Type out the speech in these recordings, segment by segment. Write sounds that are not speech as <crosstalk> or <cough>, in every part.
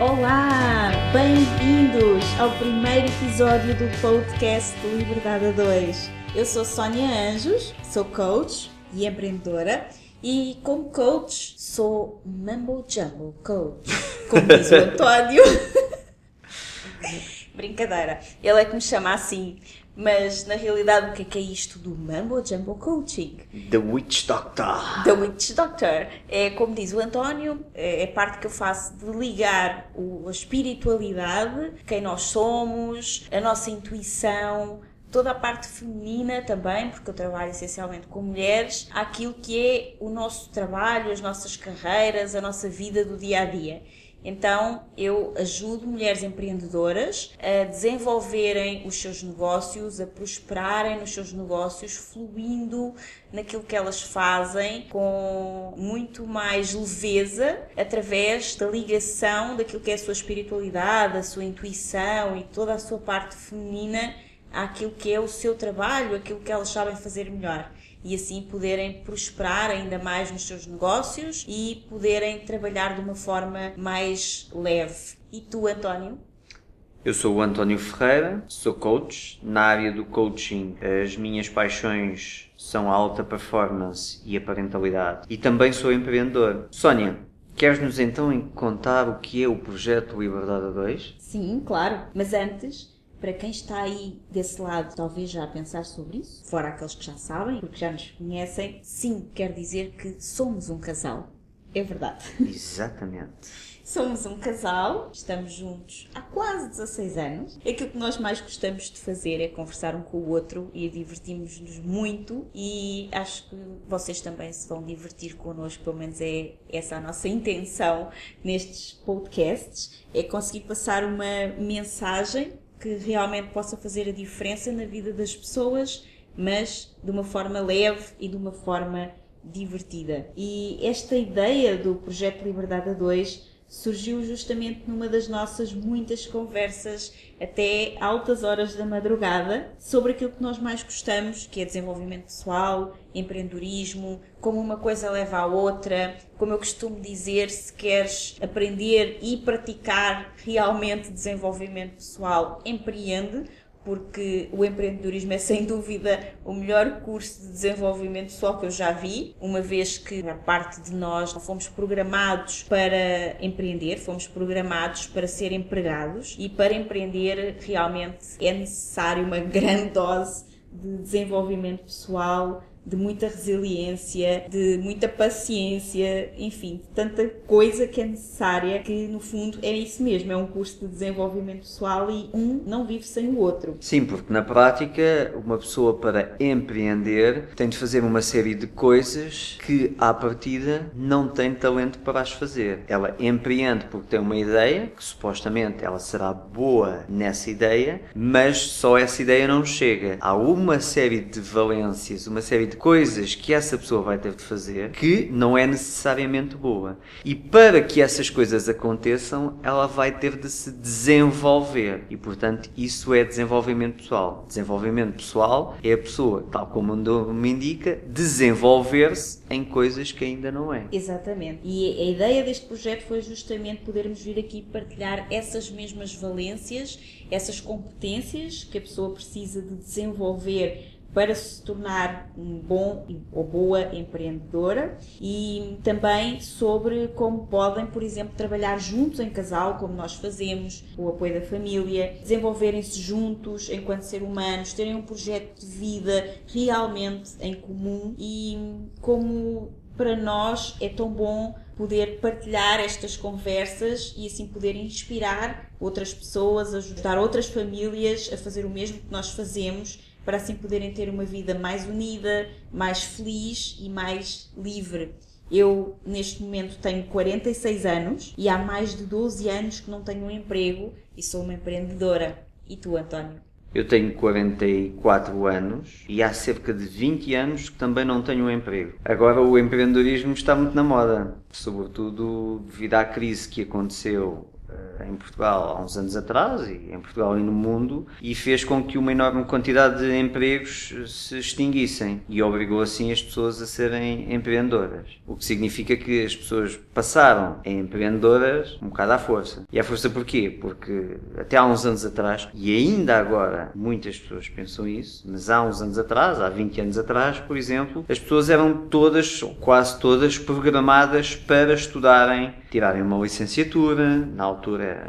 Olá, bem-vindos ao primeiro episódio do podcast Liberdade a 2. Eu sou Sónia Anjos, sou coach e empreendedora e como coach sou Mumbo Jumbo Coach, como diz o <laughs> António. <laughs> Brincadeira, ele é que me chama assim, mas na realidade o que é, que é isto do Mumbo Jumbo Coaching? The Witch Doctor. The Witch Doctor. É como diz o António, é a parte que eu faço de ligar o, a espiritualidade, quem nós somos, a nossa intuição, toda a parte feminina também, porque eu trabalho essencialmente com mulheres, àquilo que é o nosso trabalho, as nossas carreiras, a nossa vida do dia a dia. Então, eu ajudo mulheres empreendedoras a desenvolverem os seus negócios, a prosperarem nos seus negócios, fluindo naquilo que elas fazem com muito mais leveza através da ligação daquilo que é a sua espiritualidade, a sua intuição e toda a sua parte feminina àquilo que é o seu trabalho, aquilo que elas sabem fazer melhor e assim poderem prosperar ainda mais nos seus negócios e poderem trabalhar de uma forma mais leve. E tu, António? Eu sou o António Ferreira, sou coach. Na área do coaching, as minhas paixões são a alta performance e a parentalidade. E também sou empreendedor. Sónia, queres-nos então contar o que é o projeto Liberdade a 2? Sim, claro. Mas antes, para quem está aí desse lado, talvez já a pensar sobre isso, fora aqueles que já sabem, porque já nos conhecem, sim, quer dizer que somos um casal. É verdade. <laughs> Exatamente. Somos um casal, estamos juntos há quase 16 anos. Aquilo que nós mais gostamos de fazer é conversar um com o outro e divertimos-nos muito e acho que vocês também se vão divertir connosco, pelo menos é essa a nossa intenção nestes podcasts, é conseguir passar uma mensagem que realmente possa fazer a diferença na vida das pessoas, mas de uma forma leve e de uma forma divertida. E esta ideia do projeto Liberdade a 2 surgiu justamente numa das nossas muitas conversas até altas horas da madrugada sobre aquilo que nós mais gostamos, que é desenvolvimento pessoal, empreendedorismo, como uma coisa leva à outra, como eu costumo dizer, se queres aprender e praticar realmente desenvolvimento pessoal, empreende, porque o empreendedorismo é sem dúvida o melhor curso de desenvolvimento pessoal que eu já vi, uma vez que a parte de nós fomos programados para empreender, fomos programados para ser empregados e para empreender realmente é necessário uma grande dose de desenvolvimento pessoal, de muita resiliência, de muita paciência, enfim, de tanta coisa que é necessária, que no fundo é isso mesmo, é um curso de desenvolvimento pessoal e um não vive sem o outro. Sim, porque na prática, uma pessoa para empreender tem de fazer uma série de coisas que à partida não tem talento para as fazer. Ela empreende porque tem uma ideia, que supostamente ela será boa nessa ideia, mas só essa ideia não chega. Há uma série de valências, uma série de coisas que essa pessoa vai ter de fazer que não é necessariamente boa. E para que essas coisas aconteçam, ela vai ter de se desenvolver. E, portanto, isso é desenvolvimento pessoal. Desenvolvimento pessoal é a pessoa, tal como o nome indica, desenvolver-se em coisas que ainda não é. Exatamente. E a ideia deste projeto foi justamente podermos vir aqui partilhar essas mesmas valências, essas competências que a pessoa precisa de desenvolver para se tornar um bom ou boa empreendedora e também sobre como podem, por exemplo, trabalhar juntos em casal, como nós fazemos, o apoio da família, desenvolverem-se juntos enquanto ser humanos, terem um projeto de vida realmente em comum e como para nós é tão bom poder partilhar estas conversas e assim poder inspirar outras pessoas, ajudar outras famílias a fazer o mesmo que nós fazemos para assim poderem ter uma vida mais unida, mais feliz e mais livre. Eu, neste momento, tenho 46 anos e há mais de 12 anos que não tenho um emprego e sou uma empreendedora. E tu, António? Eu tenho 44 anos e há cerca de 20 anos que também não tenho um emprego. Agora o empreendedorismo está muito na moda, sobretudo devido à crise que aconteceu em Portugal há uns anos atrás e em Portugal e no mundo e fez com que uma enorme quantidade de empregos se extinguissem e obrigou assim as pessoas a serem empreendedoras. O que significa que as pessoas passaram a empreendedoras um bocado à força. E à força porquê? Porque até há uns anos atrás, e ainda agora muitas pessoas pensam isso, mas há uns anos atrás, há 20 anos atrás, por exemplo, as pessoas eram todas, ou quase todas, programadas para estudarem, tirarem uma licenciatura, na altura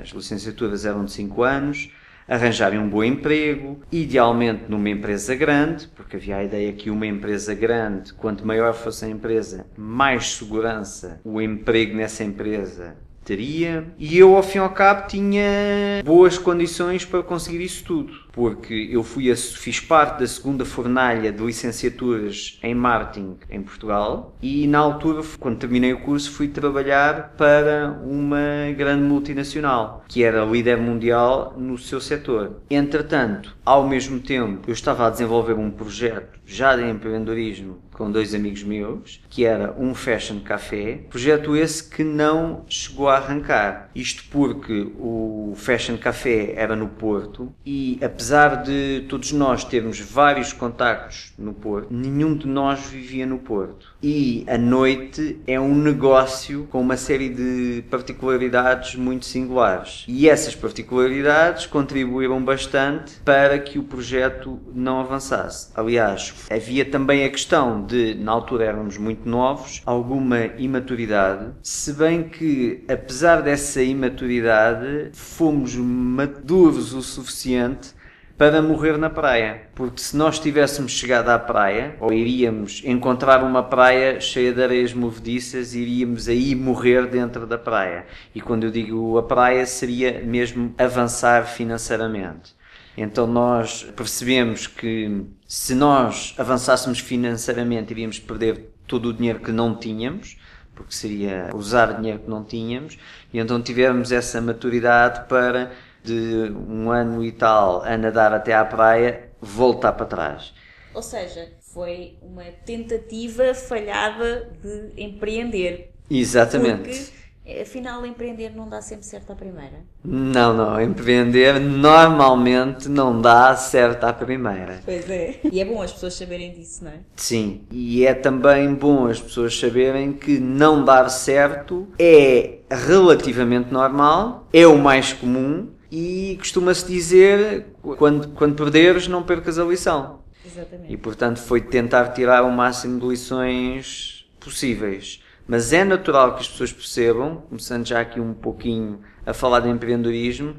as licenciaturas eram de 5 anos, arranjarem um bom emprego, idealmente numa empresa grande, porque havia a ideia que uma empresa grande, quanto maior fosse a empresa, mais segurança o emprego nessa empresa teria. E eu, ao fim e ao cabo, tinha boas condições para conseguir isso tudo porque eu fui a, fiz parte da segunda fornalha de licenciaturas em marketing em Portugal e na altura, quando terminei o curso, fui trabalhar para uma grande multinacional que era líder mundial no seu setor. Entretanto, ao mesmo tempo, eu estava a desenvolver um projeto já de empreendedorismo com dois amigos meus, que era um fashion café, projeto esse que não chegou a arrancar. Isto porque o fashion café era no Porto e apesar de todos nós termos vários contactos no Porto, nenhum de nós vivia no Porto. E a noite é um negócio com uma série de particularidades muito singulares. E essas particularidades contribuíram bastante para que o projeto não avançasse. Aliás, havia também a questão de, na altura éramos muito novos, alguma imaturidade, se bem que, apesar dessa imaturidade, fomos maduros o suficiente para morrer na praia. Porque se nós tivéssemos chegado à praia, ou iríamos encontrar uma praia cheia de areias movediças, iríamos aí morrer dentro da praia. E quando eu digo a praia, seria mesmo avançar financeiramente. Então nós percebemos que se nós avançássemos financeiramente, iríamos perder todo o dinheiro que não tínhamos, porque seria usar dinheiro que não tínhamos, e então tivemos essa maturidade para de um ano e tal a nadar até à praia, voltar para trás. Ou seja, foi uma tentativa falhada de empreender. Exatamente. Porque Afinal, empreender não dá sempre certo à primeira? Não, não. Empreender normalmente não dá certo à primeira. Pois é. E é bom as pessoas saberem disso, não é? Sim. E é também bom as pessoas saberem que não dar certo é relativamente normal, é o mais comum e costuma-se dizer quando, quando perderes, não percas a lição. Exatamente. E portanto foi tentar tirar o máximo de lições possíveis. Mas é natural que as pessoas percebam, começando já aqui um pouquinho a falar de empreendedorismo,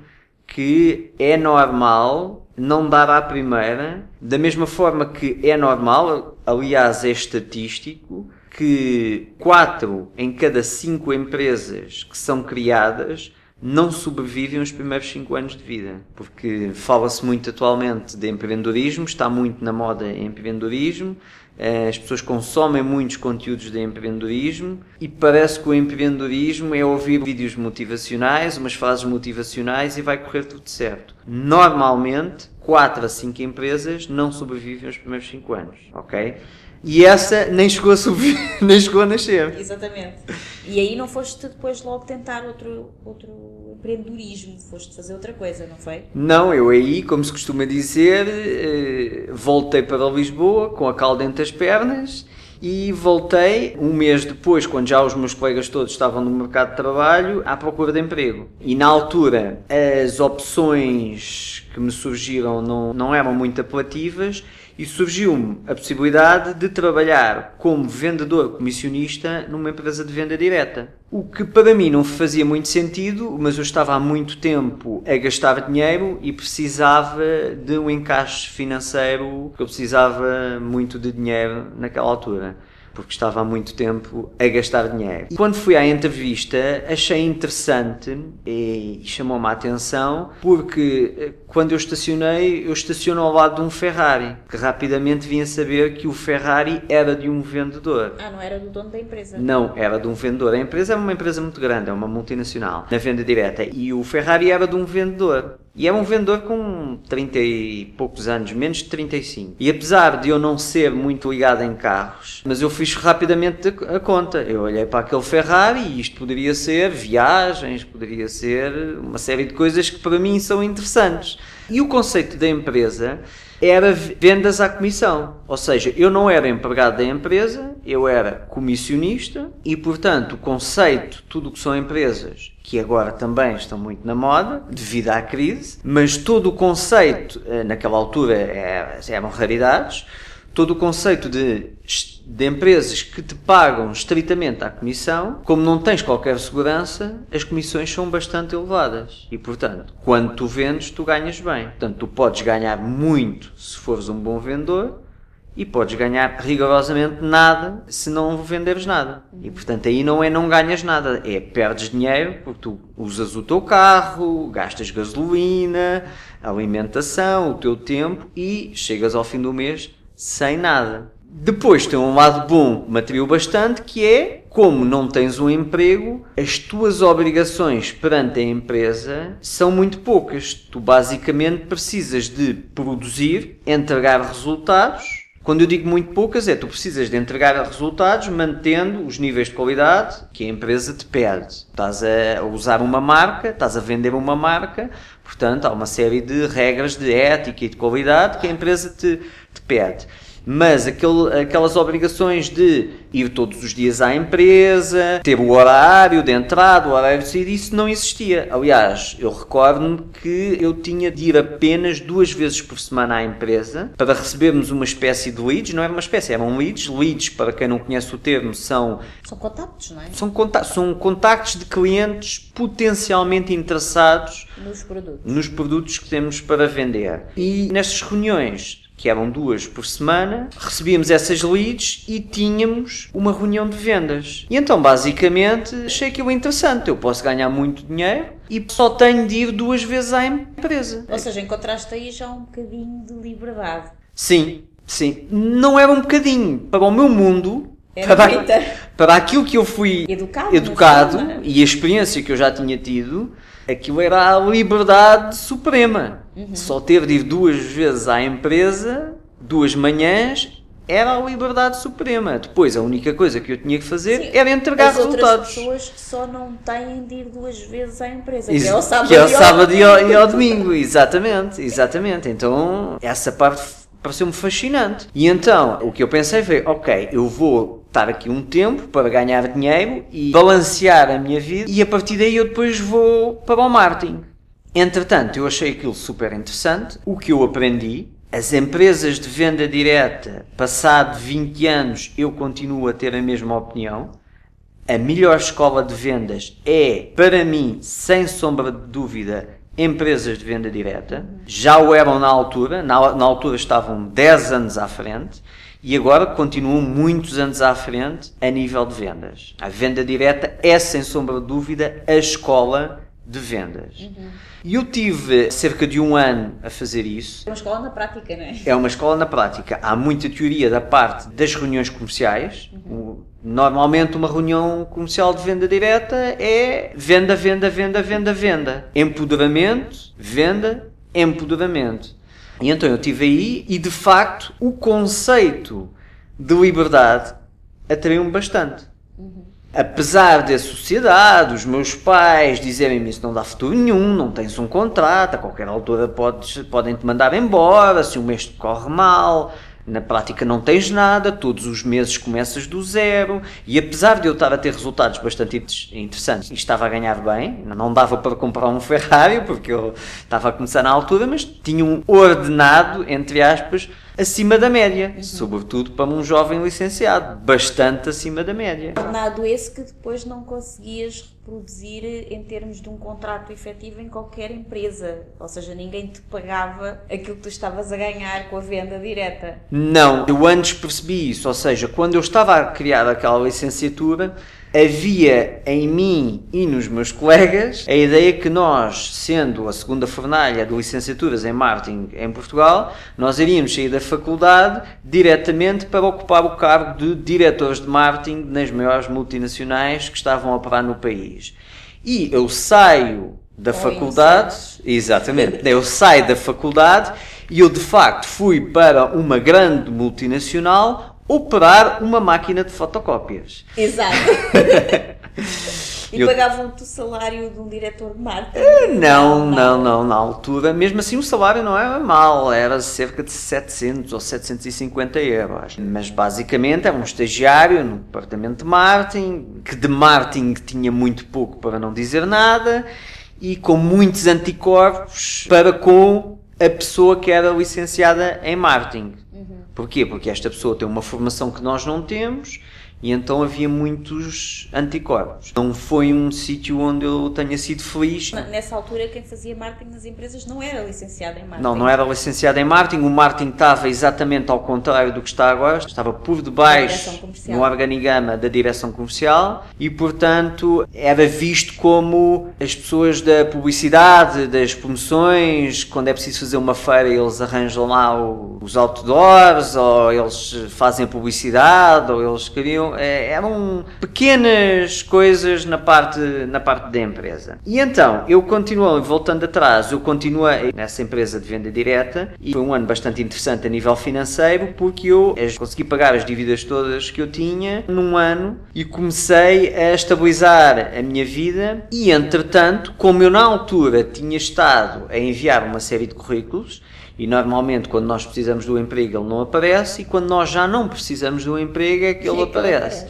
que é normal não dar à primeira, da mesma forma que é normal, aliás, é estatístico, que 4 em cada 5 empresas que são criadas não sobrevivem os primeiros 5 anos de vida, porque fala-se muito atualmente de empreendedorismo, está muito na moda empreendedorismo, eh, as pessoas consomem muitos conteúdos de empreendedorismo e parece que o empreendedorismo é ouvir vídeos motivacionais, umas frases motivacionais e vai correr tudo certo. Normalmente, 4 a 5 empresas não sobrevivem os primeiros 5 anos, ok? E essa nem chegou a subir, <laughs> nem chegou a nascer. Exatamente. E aí não foste depois logo tentar outro, outro empreendedorismo, foste fazer outra coisa, não foi? Não, eu aí, como se costuma dizer, eh, voltei para Lisboa com a calda entre as pernas e voltei um mês depois, quando já os meus colegas todos estavam no mercado de trabalho, à procura de emprego. E na altura as opções que me surgiram não, não eram muito apelativas e surgiu-me a possibilidade de trabalhar como vendedor comissionista numa empresa de venda direta. O que para mim não fazia muito sentido, mas eu estava há muito tempo a gastar dinheiro e precisava de um encaixe financeiro, eu precisava muito de dinheiro naquela altura porque estava há muito tempo a gastar dinheiro. E quando fui à entrevista, achei interessante e chamou-me a atenção, porque eh, quando eu estacionei, eu estaciono ao lado de um Ferrari, que rapidamente vim a saber que o Ferrari era de um vendedor. Ah, não era do dono da empresa? Não, era de um vendedor. A empresa é uma empresa muito grande, é uma multinacional, na venda direta. E o Ferrari era de um vendedor. E é um vendedor com 30 e poucos anos, menos de 35. E apesar de eu não ser muito ligado em carros, mas eu fiz rapidamente a conta. Eu olhei para aquele Ferrari e isto poderia ser viagens, poderia ser uma série de coisas que para mim são interessantes. E o conceito da empresa era vendas à comissão. Ou seja, eu não era empregado da empresa, eu era comissionista e, portanto, o conceito, tudo o que são empresas, que agora também estão muito na moda, devido à crise, mas todo o conceito, eh, naquela altura é, eram raridades, todo o conceito de, de empresas que te pagam estritamente à comissão, como não tens qualquer segurança, as comissões são bastante elevadas. E, portanto, quando tu vendes, tu ganhas bem. Portanto, tu podes ganhar muito se fores um bom vendedor e podes ganhar rigorosamente nada se não venderes nada. E, portanto, aí não é não ganhas nada, é perdes dinheiro porque tu usas o teu carro, gastas gasolina, alimentação, o teu tempo e chegas ao fim do mês sem nada. Depois tem um lado bom, material bastante, que é como não tens um emprego, as tuas obrigações perante a empresa são muito poucas. Tu basicamente precisas de produzir, entregar resultados. Quando eu digo muito poucas, é tu precisas de entregar resultados mantendo os níveis de qualidade que a empresa te pede. Estás a usar uma marca, estás a vender uma marca, portanto há uma série de regras de ética e de qualidade que a empresa te te pede. Mas aquele, aquelas obrigações de ir todos os dias à empresa, ter o horário de entrada, o horário de saída, isso não existia. Aliás, eu recordo-me que eu tinha de ir apenas duas vezes por semana à empresa para recebermos uma espécie de leads, não era uma espécie, eram leads. Leads, para quem não conhece o termo, são. São contactos, não é? São, conta são contactos de clientes potencialmente interessados nos produtos. nos produtos que temos para vender. E nestas reuniões que eram duas por semana, recebíamos essas leads e tínhamos uma reunião de vendas. E então, basicamente, achei aquilo interessante. Eu posso ganhar muito dinheiro e só tenho de ir duas vezes à empresa. Ou seja, encontraste aí já um bocadinho de liberdade. Sim, sim. Não era um bocadinho. Para o meu mundo, Era para, muita. para aquilo que eu fui Educado, educado e a experiência que eu já tinha tido, aquilo era a liberdade suprema. Uhum. Só ter de ir duas vezes à empresa, duas manhãs, era a liberdade suprema. Depois, a única coisa que eu tinha que fazer Sim, era entregar As outras resultados. pessoas que só não têm de ir duas vezes à empresa, que é o sábado, que é ao sábado e ao, e ao domingo. domingo, exatamente, exatamente. Então, essa parte pareceu-me fascinante. E então, o que eu pensei foi, ok, eu vou estar aqui um tempo para ganhar dinheiro e balancear a minha vida e a partir daí eu depois vou para o marketing. Entretanto, eu achei aquilo super interessante. O que eu aprendi, as empresas de venda direta, passado 20 anos, eu continuo a ter a mesma opinião. A melhor escola de vendas é, para mim, sem sombra de dúvida, empresas de venda direta. Já o eram na altura, na, na altura estavam 10 anos à frente e agora continuam muitos anos à frente a nível de vendas. A venda direta é, sem sombra de dúvida, a escola de vendas. E eu tive cerca de um ano a fazer isso. É uma escola na prática, não é? É uma escola na prática. Há muita teoria da parte das reuniões comerciais. O- Normalmente, uma reunião comercial de venda direta é venda, venda, venda, venda, venda. Empoderamento, venda, empoderamento. E então eu estive aí e, de facto, o conceito de liberdade atraiu-me bastante. Apesar da sociedade, os meus pais dizerem-me isso não dá futuro nenhum, não tens um contrato, a qualquer altura podes, podem te mandar embora, se o mês te corre mal, na prática não tens nada, todos os meses começas do zero e apesar de eu estar a ter resultados bastante interessantes e estava a ganhar bem, não dava para comprar um Ferrari porque eu estava a começar na altura, mas tinha um ordenado, entre aspas, acima da média, uhum. sobretudo para um jovem licenciado, bastante acima da média. Ordenado esse que depois não conseguias reproduzir em termos de um contrato efetivo em qualquer empresa, ou seja, ninguém te pagava aquilo que tu estavas a ganhar com a venda direta. Não, eu antes percebi isso, ou seja, quando eu estava a criar aquela licenciatura, havia em mim e nos meus colegas a ideia que nós, sendo a segunda fornalha de licenciaturas em marketing em Portugal, nós iríamos sair da faculdade diretamente para ocupar o cargo de diretores de marketing nas maiores multinacionais que estavam a operar no país. E eu saio da Ou faculdade, exatamente, eu saio da faculdade e eu de facto fui para uma grande multinacional operar uma máquina de fotocópias. Exato. <laughs> E eu... pagavam-te o salário de um diretor de marketing? Eh, não, não, não, na altura. Mesmo assim, o salário não era mal, era cerca de 700 ou 750 euros. Mas basicamente era um estagiário no departamento de marketing, que de marketing tinha muito pouco, para não dizer nada, e com muitos anticorpos para com a pessoa que era licenciada em marketing. Porquê? Porque esta pessoa tem uma formação que nós não temos e então havia muitos anticorpos. Não foi um sítio onde eu tenha sido feliz. Nessa altura, quem fazia marketing nas empresas não era licenciado em marketing. Não, não era licenciado em marketing. O marketing estava exatamente ao contrário do que está agora. Estava por debaixo no organigrama da direção comercial e, portanto, era visto como as pessoas da publicidade, das promoções, quando é preciso fazer uma feira, eles arranjam lá os outdoors, ou eles fazem a publicidade, ou eles queriam é, eram pequenas coisas na parte, na parte da empresa. E então, eu continuo, voltando atrás, eu continuei nessa empresa de venda direta e foi um ano bastante interessante a nível financeiro porque eu consegui pagar as dívidas todas que eu tinha num ano e comecei a estabilizar a minha vida e, entretanto, como eu na altura tinha estado a enviar uma série de currículos, e normalmente, quando nós precisamos do emprego, ele não aparece, e quando nós já não precisamos do emprego, é que ele aparece.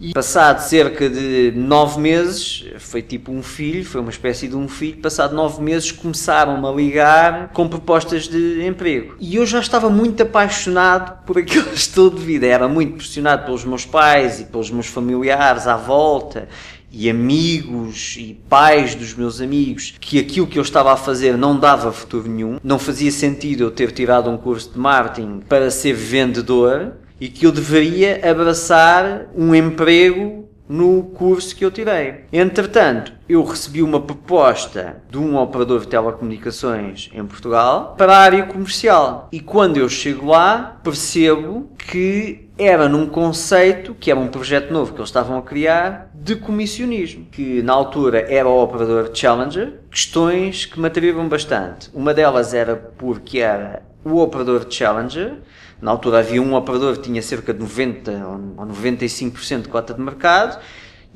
E passado cerca de nove meses, foi tipo um filho, foi uma espécie de um filho, passado nove meses começaram-me a ligar com propostas de emprego. E eu já estava muito apaixonado por aquele <laughs> estilo de vida, era muito pressionado pelos meus pais e pelos meus familiares à volta e amigos e pais dos meus amigos que aquilo que eu estava a fazer não dava futuro nenhum, não fazia sentido eu ter tirado um curso de marketing para ser vendedor e que eu deveria abraçar um emprego no curso que eu tirei. Entretanto, eu recebi uma proposta de um operador de telecomunicações em Portugal para a área comercial. E quando eu chego lá, percebo que era num conceito, que era um projeto novo que eles estavam a criar, de comissionismo. Que na altura era o operador Challenger. Questões que me atraíram bastante. Uma delas era porque era o operador Challenger na altura havia um operador que tinha cerca de 90 ou 95% de cota de mercado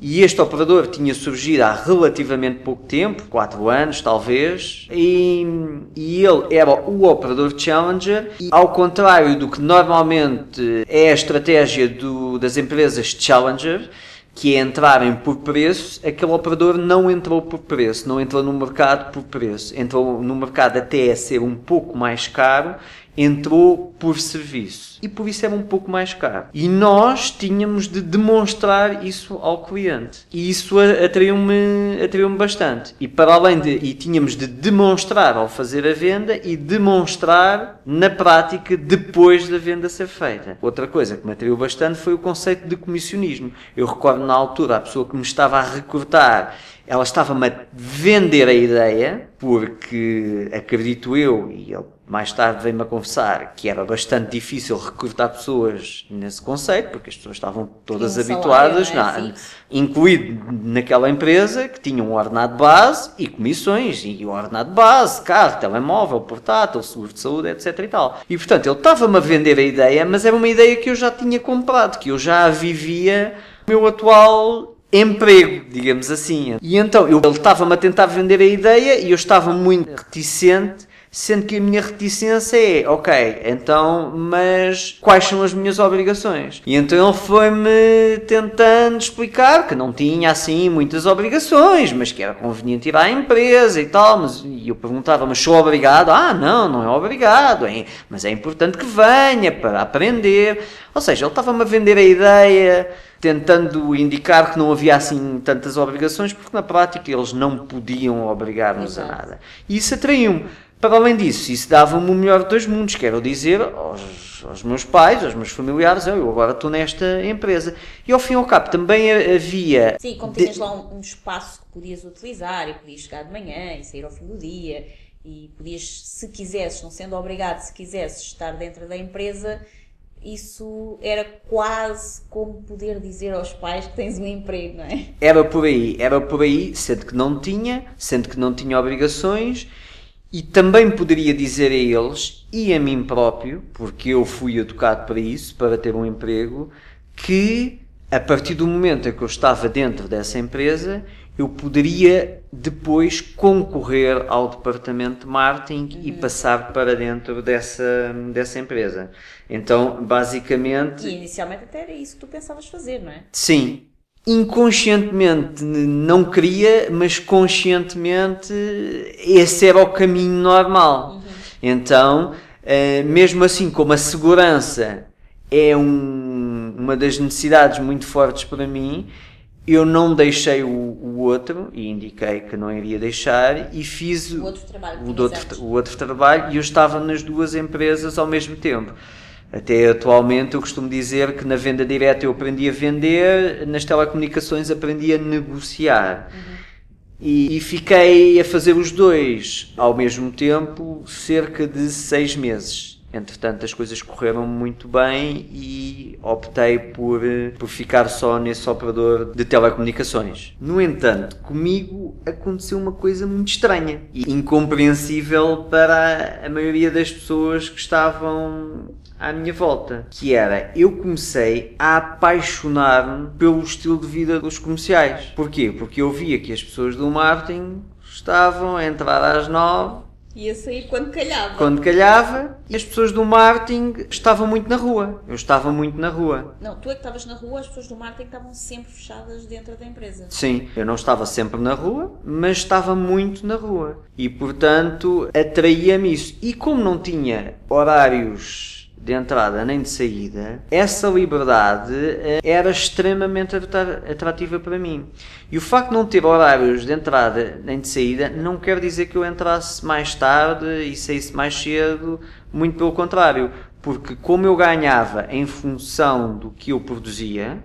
e este operador tinha surgido há relativamente pouco tempo, 4 anos talvez, e, e, ele era o operador challenger. E, ao contrário do que normalmente é a estratégia do, das empresas challenger, que é entrarem por preço, aquele operador não entrou por preço, não entrou no mercado por preço, entrou no mercado até a ser um pouco mais caro entrou por serviço e por isso era um pouco mais caro. E nós tínhamos de demonstrar isso ao cliente. E isso atraiu-me atraiu bastante. E para além de e tínhamos de demonstrar ao fazer a venda e demonstrar na prática depois da venda ser feita. Outra coisa que me atraiu bastante foi o conceito de comissionismo. Eu recordo na altura a pessoa que me estava a recrutar ela estava-me a vender a ideia, porque acredito eu, e ele mais tarde veio-me a confessar que era bastante difícil recrutar pessoas nesse conceito, porque as pessoas estavam todas um habituadas, salário, é? na- incluído naquela empresa, que tinha um ordenado base e comissões, e o ordenado base, carro, telemóvel, portátil, seguro de saúde, etc e tal. E portanto, ele estava-me a vender a ideia, mas era uma ideia que eu já tinha comprado, que eu já vivia no meu atual emprego, digamos assim. E então, eu- ele estava-me a tentar vender a ideia e eu estava muito reticente, sendo que a minha reticência é, ok, então, mas quais são as minhas obrigações? E então ele foi-me tentando explicar que não tinha assim muitas obrigações, mas que era conveniente ir à empresa e tal, mas e eu perguntava, mas sou obrigado? Ah, não, não é obrigado, é, mas é importante que venha para aprender. Ou seja, ele estava-me a vender a ideia, tentando indicar que não havia assim tantas obrigações, porque na prática eles não podiam obrigar-nos a nada. E isso atraiu-me. Para além disso, isso dava-me o melhor dos mundos, quero dizer aos, aos meus pais, aos meus familiares, eu agora estou nesta empresa. E ao fim e ao cabo também ha- havia. Sim, como de- tinhas lá um, um espaço que podias utilizar e podias chegar de manhã e sair ao fim do dia e podias, se quisesses, não sendo obrigado, se quisesses estar dentro da empresa, isso era quase como poder dizer aos pais que tens um emprego, não é? Era por aí, era por aí, sendo que não tinha, sendo que não tinha obrigações, e também poderia dizer a eles e a mim próprio, porque eu fui educado para isso, para ter um emprego, que a partir do momento em que eu estava dentro dessa empresa, eu poderia depois concorrer ao departamento de marketing e passar para dentro dessa, dessa empresa. Então, basicamente, E inicialmente até era isso que tu pensavas fazer, não é? Sim. Inconscientemente não queria, mas conscientemente esse era o caminho normal. Então, eh, mesmo assim, como a segurança é um- uma das necessidades muito fortes para mim, eu não deixei o, o outro e indiquei que não iria deixar e fiz O outro trabalho o outro, o outro trabalho e eu estava nas duas empresas ao mesmo tempo. Até atualmente eu costumo dizer que na venda direta eu aprendi a vender, nas telecomunicações aprendi a negociar. E, e fiquei a fazer os dois ao mesmo tempo cerca de seis meses. Entretanto, as coisas correram muito bem e optei por, por ficar só nesse operador de telecomunicações. No entanto, comigo aconteceu uma coisa muito estranha e incompreensível para a maioria das pessoas que estavam à minha volta, que era eu comecei a apaixonar-me pelo estilo de vida dos comerciais. Porquê? Porque eu via que as pessoas do marketing estavam a entrar às nove Ia sair quando calhava. quando calhava e as pessoas do marketing estavam muito na rua. Eu estava muito na rua. Não, tu é que estavas na rua, as pessoas do marketing estavam sempre fechadas dentro da empresa. Sim, eu não estava sempre na rua, mas estava muito na rua. E portanto atraía-me isso. E como não tinha horários de entrada nem de saída, essa liberdade eh, era extremamente atra- atrativa para mim. E o facto de não ter horários de entrada nem de saída não quer dizer que eu entrasse mais tarde e saísse mais cedo, muito pelo contrário. Porque como eu ganhava em função do que eu produzia,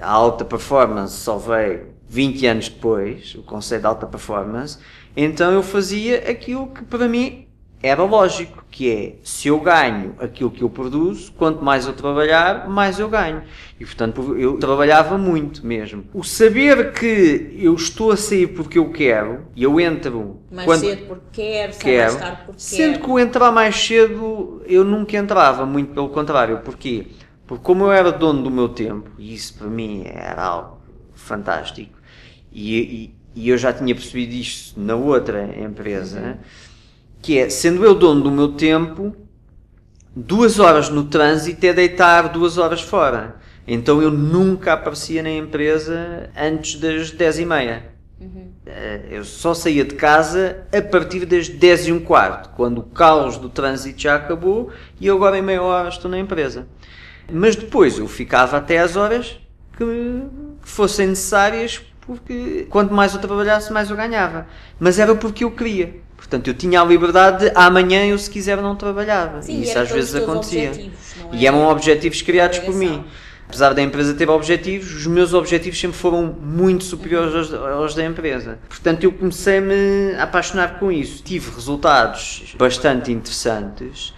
a alta performance só veio 20 anos depois, o conceito de alta performance, então eu fazia aquilo que para mim era lógico, que é, se eu ganho aquilo que eu produzo, quanto mais eu trabalhar, mais eu ganho. E portanto eu trabalhava muito mesmo. O saber que eu estou a sair porque eu quero, e eu entro Mais quando cedo porque quero, quero, mais tarde porque sendo quero. que o entrar mais cedo eu nunca entrava, muito pelo contrário. Porquê? Porque como eu era dono do meu tempo, e isso para mim era algo fantástico, e, e- e eu já tinha percebido isto na outra empresa, que é, sendo eu dono do meu tempo, duas horas no trânsito é deitar duas horas fora. Então eu nunca aparecia na empresa antes das dez e meia. Eh, Eu só saía de casa a partir das 10 e um quarto, quando o caos do trânsito já acabou e eu agora em meia hora estou na empresa. Mas depois eu ficava até às horas que fossem necessárias, porque quanto mais eu trabalhasse, mais eu ganhava. Mas era porque eu queria. Portanto, eu tinha a liberdade de amanhã eu, se quiser, não trabalhava. Sim, e isso às vezes acontecia. não E era eram objetivos criados por mim. Apesar da empresa ter objetivos, os meus objetivos sempre foram muito superiores aos, aos da empresa. Portanto, eu comecei-me a apaixonar com isso. Tive resultados bastante interessantes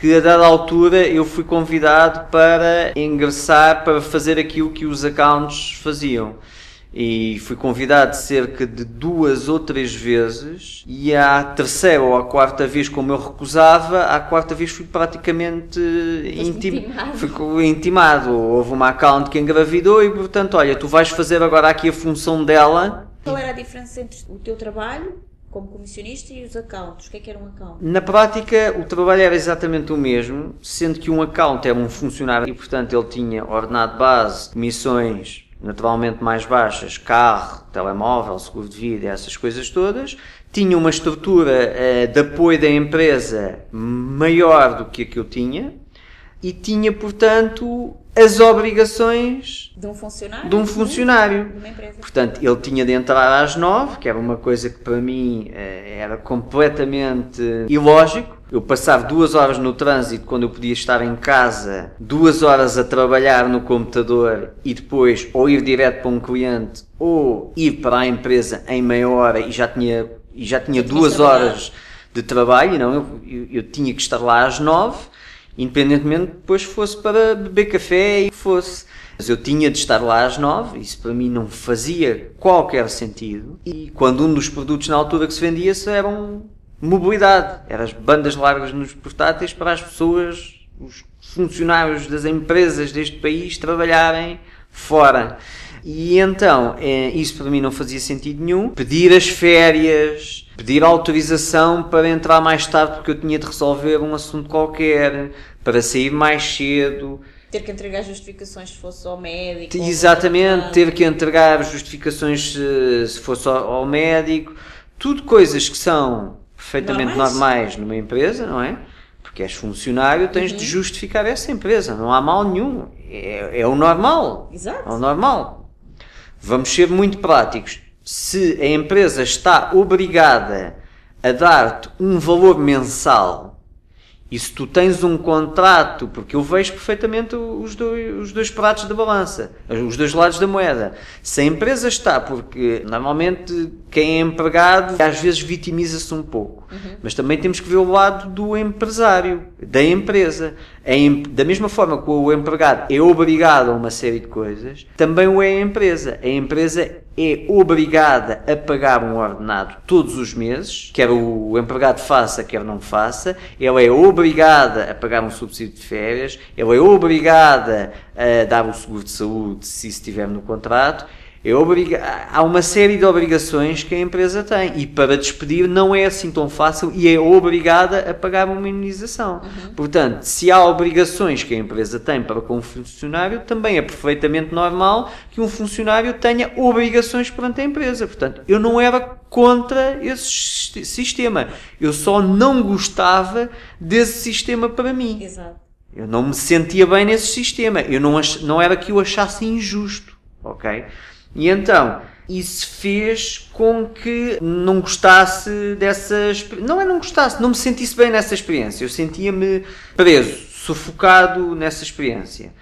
que a dada altura eu fui convidado para ingressar para fazer aquilo que os accounts faziam e fui convidado cerca de duas ou três vezes e à terceira ou à quarta vez como eu recusava, à quarta vez fui praticamente intim... intimado. Fui intimado. Houve uma account que engravidou e portanto, olha, tu vais fazer agora aqui a função dela. Qual era a diferença entre o teu trabalho como comissionista e os accounts? O que é que era um account? Na prática, o trabalho era exatamente o mesmo, sendo que um account era um funcionário e, portanto, ele tinha ordenado base, comissões, naturalmente mais baixas, carro, telemóvel, seguro de vida, essas coisas todas, tinha uma estrutura uh, de apoio da empresa maior do que a que eu tinha e tinha, portanto, as obrigações de um funcionário. De um funcionário. De Portanto, ele tinha de entrar às nove, que era uma coisa que para mim uh, era completamente ilógico eu passava duas horas no trânsito quando eu podia estar em casa, duas horas a trabalhar no computador e depois ou ir direto para um cliente ou ir para a empresa em meia hora e já tinha, e já tinha duas horas de trabalho, não, eu, eu, eu, tinha que estar lá às nove, independentemente depois fosse para beber café e fosse. Mas eu tinha de estar lá às nove, isso para mim não fazia qualquer sentido. E quando um dos produtos na altura que se vendia eram mobilidade. Eram as bandas largas nos portáteis para as pessoas, os funcionários das empresas deste país trabalharem fora. E então, é, isso para mim não fazia sentido nenhum. Pedir as férias, pedir autorização para entrar mais tarde porque eu tinha de resolver um assunto qualquer, para sair mais cedo. Ter que entregar justificações se fosse ao médico. Exatamente, ter que entregar justificações se, se fosse ao médico. Tudo coisas que são perfeitamente normais. normais numa empresa, não é? Porque és funcionário, tens uhum. de justificar essa empresa. Não há mal nenhum. É, é o normal. Exato. É o normal. Vamos ser muito práticos. Se a empresa está obrigada a dar-te um valor mensal e se tu tens um contrato, porque eu vejo perfeitamente os dois, os dois pratos da balança, os dois lados da moeda. Se a empresa está, porque normalmente quem é empregado às vezes vitimiza-se um pouco, uhum. mas também temos que ver o lado do empresário, da empresa. Da mesma forma que o empregado é obrigado a uma série de coisas, também o é a empresa. A empresa é obrigada a pagar um ordenado todos os meses, quer o empregado faça, quer não faça, ela é obrigada a pagar um subsídio de férias, ela é obrigada a dar o seguro de saúde se estiver no contrato, é obriga há uma série de obrigações que a empresa tem e para despedir não é assim tão fácil e é obrigada a pagar uma indenização. Uhum. Portanto, se há obrigações que a empresa tem para com o funcionário, também é perfeitamente normal que um funcionário tenha obrigações perante a empresa. Portanto, eu não era contra esse sistema. Eu só não gostava desse sistema para mim. Exato. Eu não me sentia bem nesse sistema. Eu não, ach... não era que eu achasse injusto. Ok? E então, isso fez com que não gostasse dessas. Não é não gostasse, não me sentisse bem nessa experiência. Eu sentia-me preso, sufocado nessa experiência.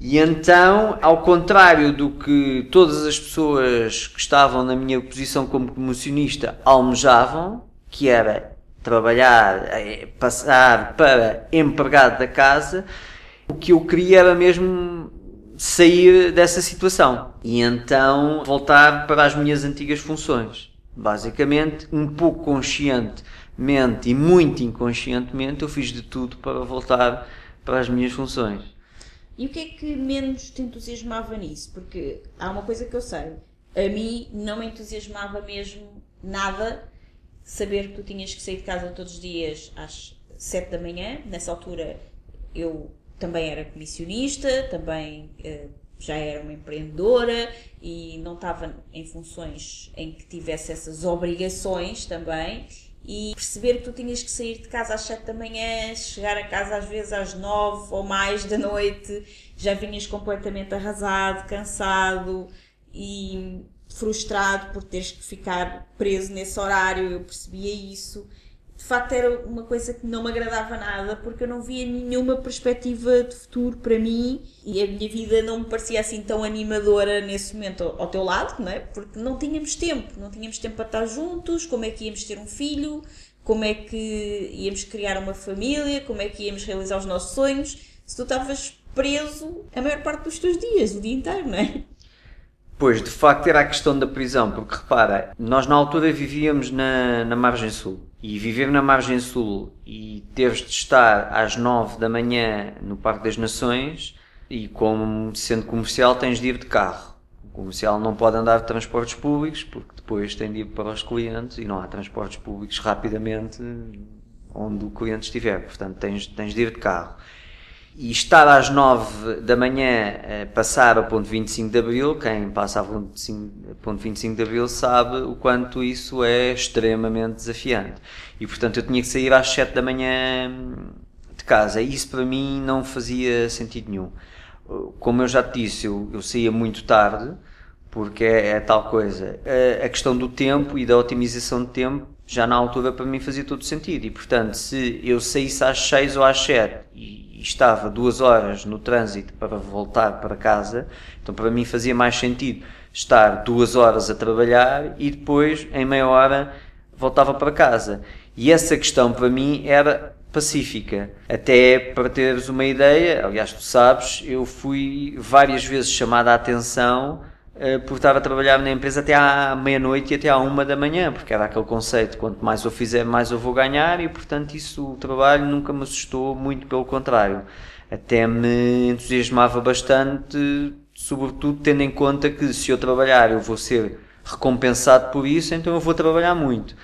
E então, ao contrário do que todas as pessoas que estavam na minha posição como comissionista almejavam, que era trabalhar, eh, passar para empregado da casa, o que eu queria era mesmo sair dessa situação e então voltar para as minhas antigas funções. Basicamente, um pouco conscientemente e muito inconscientemente, eu fiz de tudo para voltar para as minhas funções. E o que é que menos te entusiasmava nisso? Porque há uma coisa que eu sei, a mim não me entusiasmava mesmo nada saber que tu tinhas que sair de casa todos os dias às 7 da manhã. Nessa altura eu também era comissionista, também uh, já era uma empreendedora e não estava em funções em que tivesse essas obrigações também. E perceber que tu tinhas que sair de casa às 7 da manhã, chegar a casa às vezes às 9 ou mais da noite, já vinhas completamente arrasado, cansado e frustrado por teres que ficar preso nesse horário. Eu percebia isso de facto era uma coisa que não me agradava nada porque eu não via nenhuma perspectiva de futuro para mim e a minha vida não me parecia assim tão animadora nesse momento ao, teu lado, não é? Porque não tínhamos tempo, não tínhamos tempo para estar juntos, como é que íamos ter um filho, como é que íamos criar uma família, como é que íamos realizar os nossos sonhos, se tu estavas preso a maior parte dos teus dias, o dia inteiro, não é? Pois, de facto era a questão da prisão, porque repara, nós na altura vivíamos na, na margem sul e viver na margem sul e teres de estar às 9 da manhã no Parque das Nações e como sendo comercial tens de ir de carro. O comercial não pode andar de transportes públicos porque depois tem de ir para os clientes e não há transportes públicos rapidamente onde o cliente estiver. Portanto, tens, tens de ir de carro. E estar às 9 da manhã a passar ao ponto 25 de Abril, quem passa ao ponto 25 de Abril sabe o quanto isso é extremamente desafiante. E portanto eu tinha que sair às 7 da manhã de casa. Isso para mim não fazia sentido nenhum. Como eu já te disse, eu, eu saía muito tarde, porque é, é tal coisa. A, a questão do tempo e da otimização de tempo já na altura para mim fazia todo sentido. E portanto, se eu saísse às 6 ou às 7 e estava duas horas no trânsito para voltar para casa, então para mim fazia mais sentido estar duas horas a trabalhar e depois, em meia hora, voltava para casa. E essa questão para mim era pacífica. Até para teres uma ideia, aliás, tu sabes, eu fui várias vezes chamada a atenção eh, por estar a trabalhar na empresa até à meia-noite e até à uma da manhã, porque era aquele conceito, quanto mais eu fizer, mais eu vou ganhar e, portanto, isso, o trabalho nunca me assustou, muito pelo contrário. Até me entusiasmava bastante, sobretudo tendo em conta que se eu trabalhar eu vou ser recompensado por isso, então eu vou trabalhar muito.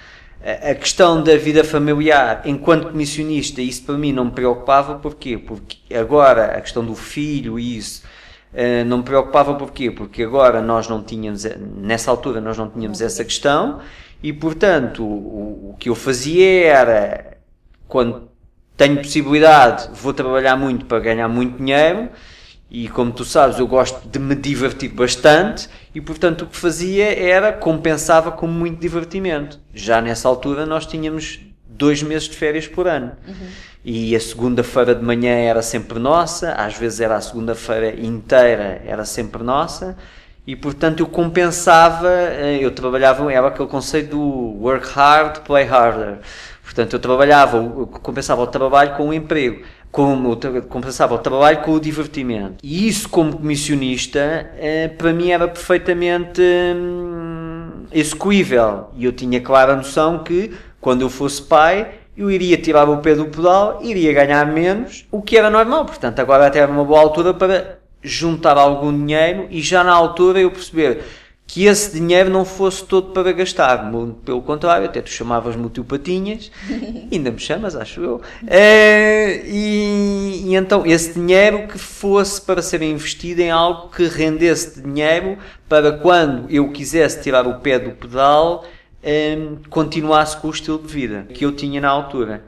A questão da vida familiar, enquanto comissionista, isso para mim não me preocupava, porquê? Porque agora a questão do filho e isso eh, não me preocupava porquê? Porque agora nós não tínhamos, nessa altura nós não tínhamos essa questão e portanto o, o que eu fazia era quando tenho possibilidade vou trabalhar muito para ganhar muito dinheiro e como tu sabes eu gosto de me divertir bastante e portanto o que fazia era compensava com muito divertimento. Já nessa altura nós tínhamos dois meses de férias por ano. Uhum e a segunda-feira de manhã era sempre nossa, às vezes era a segunda-feira inteira, era sempre nossa, e portanto eu compensava, eh, eu trabalhava, era aquele conceito do work hard, play harder. Portanto, eu trabalhava, eu compensava o trabalho com o emprego, como compensava o trabalho com o divertimento. E isso, como comissionista, eh, para mim era perfeitamente hum, execuível. E eu tinha clara noção que, quando eu fosse pai, eu iria tirar o pé do pedal, iria ganhar menos, o que era normal. Portanto, agora até era uma boa altura para juntar algum dinheiro e já na altura eu perceber que esse dinheiro não fosse todo para gastar. Pelo contrário, até tu chamavas-me o teu Patinhas, <laughs> ainda me chamas, acho eu. É, e, e, então esse dinheiro que fosse para ser investido em algo que rendesse dinheiro para quando eu quisesse tirar o pé do pedal um, continuasse com o estilo de vida que eu tinha na altura.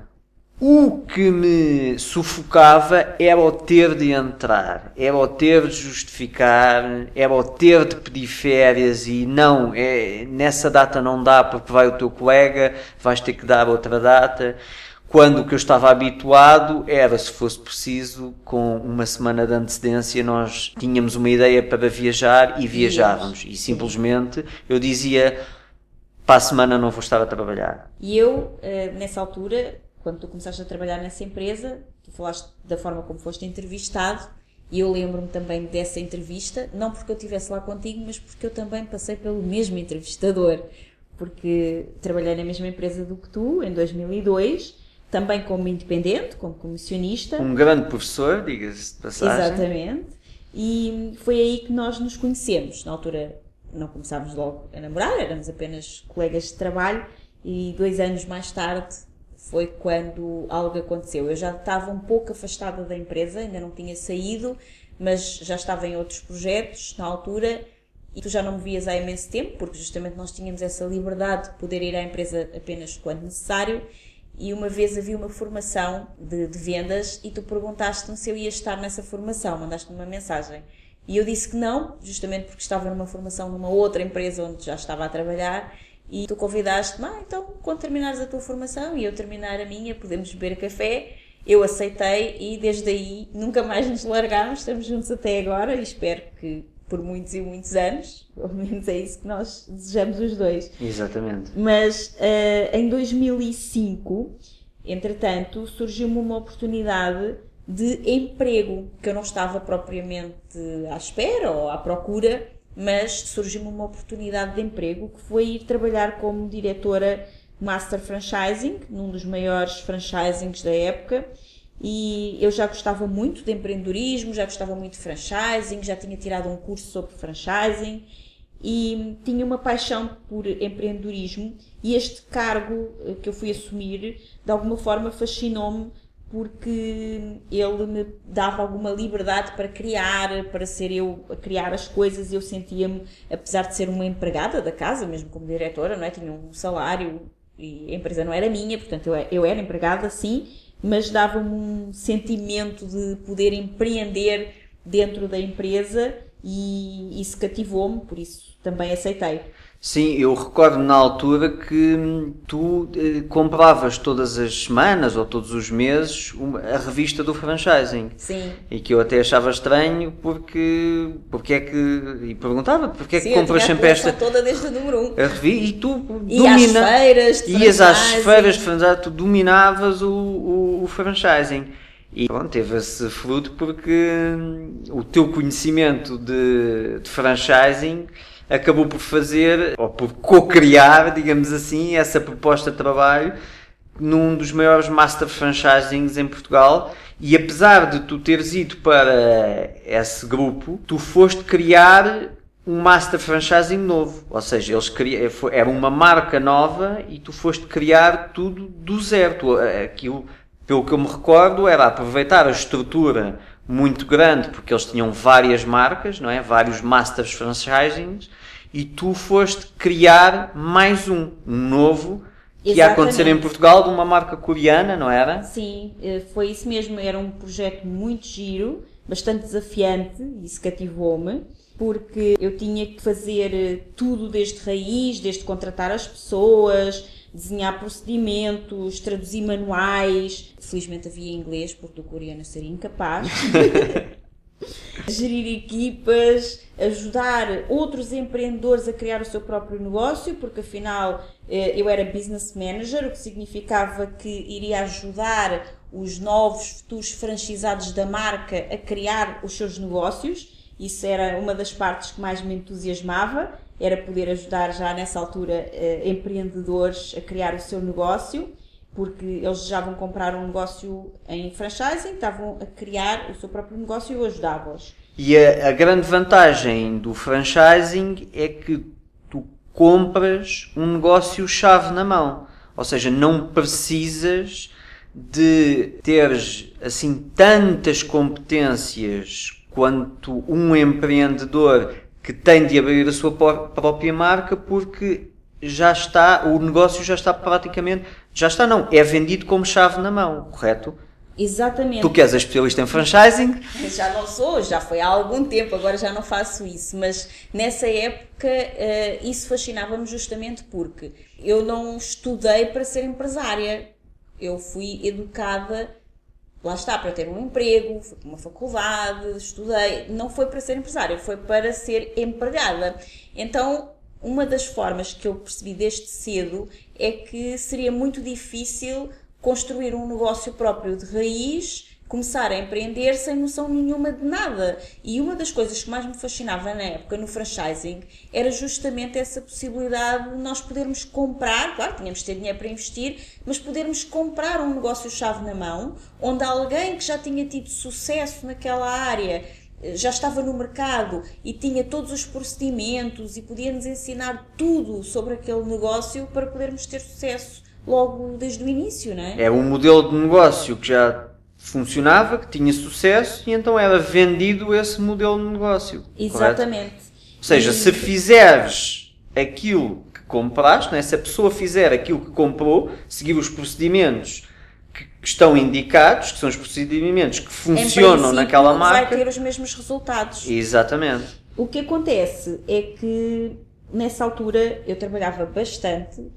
O que me sufocava era o ter de entrar, era o ter de justificar, era o ter de pedir férias e não, é, nessa data não dá porque vai o teu colega, vais ter que dar outra data. Quando o que eu estava habituado era, se fosse preciso, com uma semana de antecedência, nós tínhamos uma ideia para viajar e viajávamos. E simplesmente eu dizia: para a semana não vou estar a trabalhar. E eu, eh, nessa altura, quando tu começaste a trabalhar nessa empresa, tu falaste da forma como foste entrevistado, e eu lembro-me também dessa entrevista, não porque eu estivesse lá contigo, mas porque eu também passei pelo mesmo entrevistador, porque trabalhei na mesma empresa do que tu, em 2002, também como independente, como comissionista. Um grande professor, diga-se de passagem. Exatamente. E foi aí que nós nos conhecemos. Na altura não começámos logo a namorar, éramos apenas colegas de trabalho e dois anos mais tarde foi quando algo aconteceu. Eu já estava um pouco afastada da empresa, ainda não tinha saído, mas já estava em outros projetos na altura e tu já não me vias há imenso tempo, porque justamente nós tínhamos essa liberdade de poder ir à empresa apenas quando necessário. E uma vez havia uma formação de, de vendas e tu perguntaste-me se eu ia estar nessa formação, mandaste-me uma mensagem. E eu disse que não, justamente porque estava numa formação numa outra empresa onde já estava a trabalhar e tu convidaste-me, ah, então quando terminares a tua formação e eu terminar a minha, podemos beber café. Eu aceitei e desde aí nunca mais nos largámos, estamos juntos até agora e espero que por muitos e muitos anos, <laughs> pelo menos é isso que nós desejamos os dois. Exatamente. Mas uh, em 2005, entretanto, surgiu-me uma oportunidade de emprego que eu não estava propriamente à espera ou à procura, mas surgiu-me uma oportunidade de emprego que foi ir trabalhar como diretora Master Franchising, num dos maiores franchisings da época, e eu já gostava muito de empreendedorismo, já gostava muito de franchising, já tinha tirado um curso sobre franchising e tinha uma paixão por empreendedorismo. E este cargo eh, que eu fui assumir de alguma forma fascinou-me porque ele me dava alguma liberdade para criar, para ser eu a criar as coisas eu sentia-me, apesar de ser uma empregada da casa, mesmo como diretora, não é? Tinha um salário e a empresa não era minha, portanto eu, eu era empregada sim, mas dava-me um sentimento de poder empreender dentro da empresa e isso cativou-me, por isso também aceitei. Sim, eu recordo na altura que hum, tu eh, compravas todas as semanas ou todos os meses a revista do franchising. Sim. E que eu até achava estranho porque, porque é que. E perguntava porque é que Sim, compras sempre esta. toda desde o número 1. Um. A revista, e tu e domina, às feiras de Ias às feiras de franchising, tu dominavas o, o, o franchising. E pronto, teve esse fruto porque hum, o teu conhecimento de, de franchising acabou por fazer, ou por co-criar, digamos assim, essa proposta de trabalho num dos maiores master franchisings em Portugal. E apesar de tu teres ido para esse grupo, tu foste criar um master franchising novo. Ou seja, eles criam, era uma marca nova e tu foste criar tudo do zero. Tu, aquilo, pelo que eu me recordo, era aproveitar a estrutura muito grande, porque eles tinham várias marcas, não é? Vários masters franchisings e tu foste criar mais um, um novo que ia acontecer em Portugal de uma marca coreana, não era? Sim, eh, foi isso mesmo. Era um projeto muito giro, bastante desafiante, e isso cativou-me, porque eu tinha que fazer eh, tudo desde raiz, desde contratar as pessoas, desenhar procedimentos, traduzir manuais. Felizmente havia inglês, porque do coreano seria incapaz. <laughs> gerir equipas, ajudar outros empreendedores a criar o seu próprio negócio, porque afinal eh, eu era business manager, o que significava que iria ajudar os novos futuros franchisados da marca a criar os seus negócios. Isso era uma das partes que mais me entusiasmava, era poder ajudar já nessa altura eh, empreendedores a criar o seu negócio porque eles já vão comprar um negócio em franchising, estavam a criar o seu próprio negócio e eu ajudava-os. E a, a, grande vantagem do franchising é que tu compras um negócio-chave na mão. Ou seja, não precisas de teres assim tantas competências quanto um empreendedor que tem de abrir a sua própria marca porque já está, o negócio já está praticamente, já está não, é vendido como chave na mão, correto? Exatamente. Tu que és a especialista em franchising? Já não sou, já foi há algum tempo, agora já não faço isso, mas nessa época uh, isso fascinava-me justamente porque eu não estudei para ser empresária, eu fui educada, lá está, para ter um emprego, fui para uma faculdade, estudei, não foi para ser empresária, foi para ser empregada. Então uma das formas que eu percebi desde cedo é que seria muito difícil construir um negócio próprio de raiz, começar a empreender sem noção nenhuma de nada. E uma das coisas que mais me fascinava na época no franchising era justamente essa possibilidade de nós podermos comprar, claro, tínhamos de ter dinheiro para investir, mas podermos comprar um negócio-chave na mão, onde alguém que já tinha tido sucesso naquela área já estava no mercado e tinha todos os procedimentos e podia nos ensinar tudo sobre aquele negócio para podermos ter sucesso logo desde o início, não é? É um modelo de negócio que já funcionava, que tinha sucesso e então era vendido esse modelo de negócio. Exatamente. Correto? Ou seja, e... se fizeres aquilo que compraste, né? se a pessoa fizer aquilo que comprou, seguir os procedimentos que estão indicados, que são os procedimentos que funcionam naquela marca. vai ter os mesmos resultados. Exatamente. O que acontece é que nessa altura eu trabalhava bastante.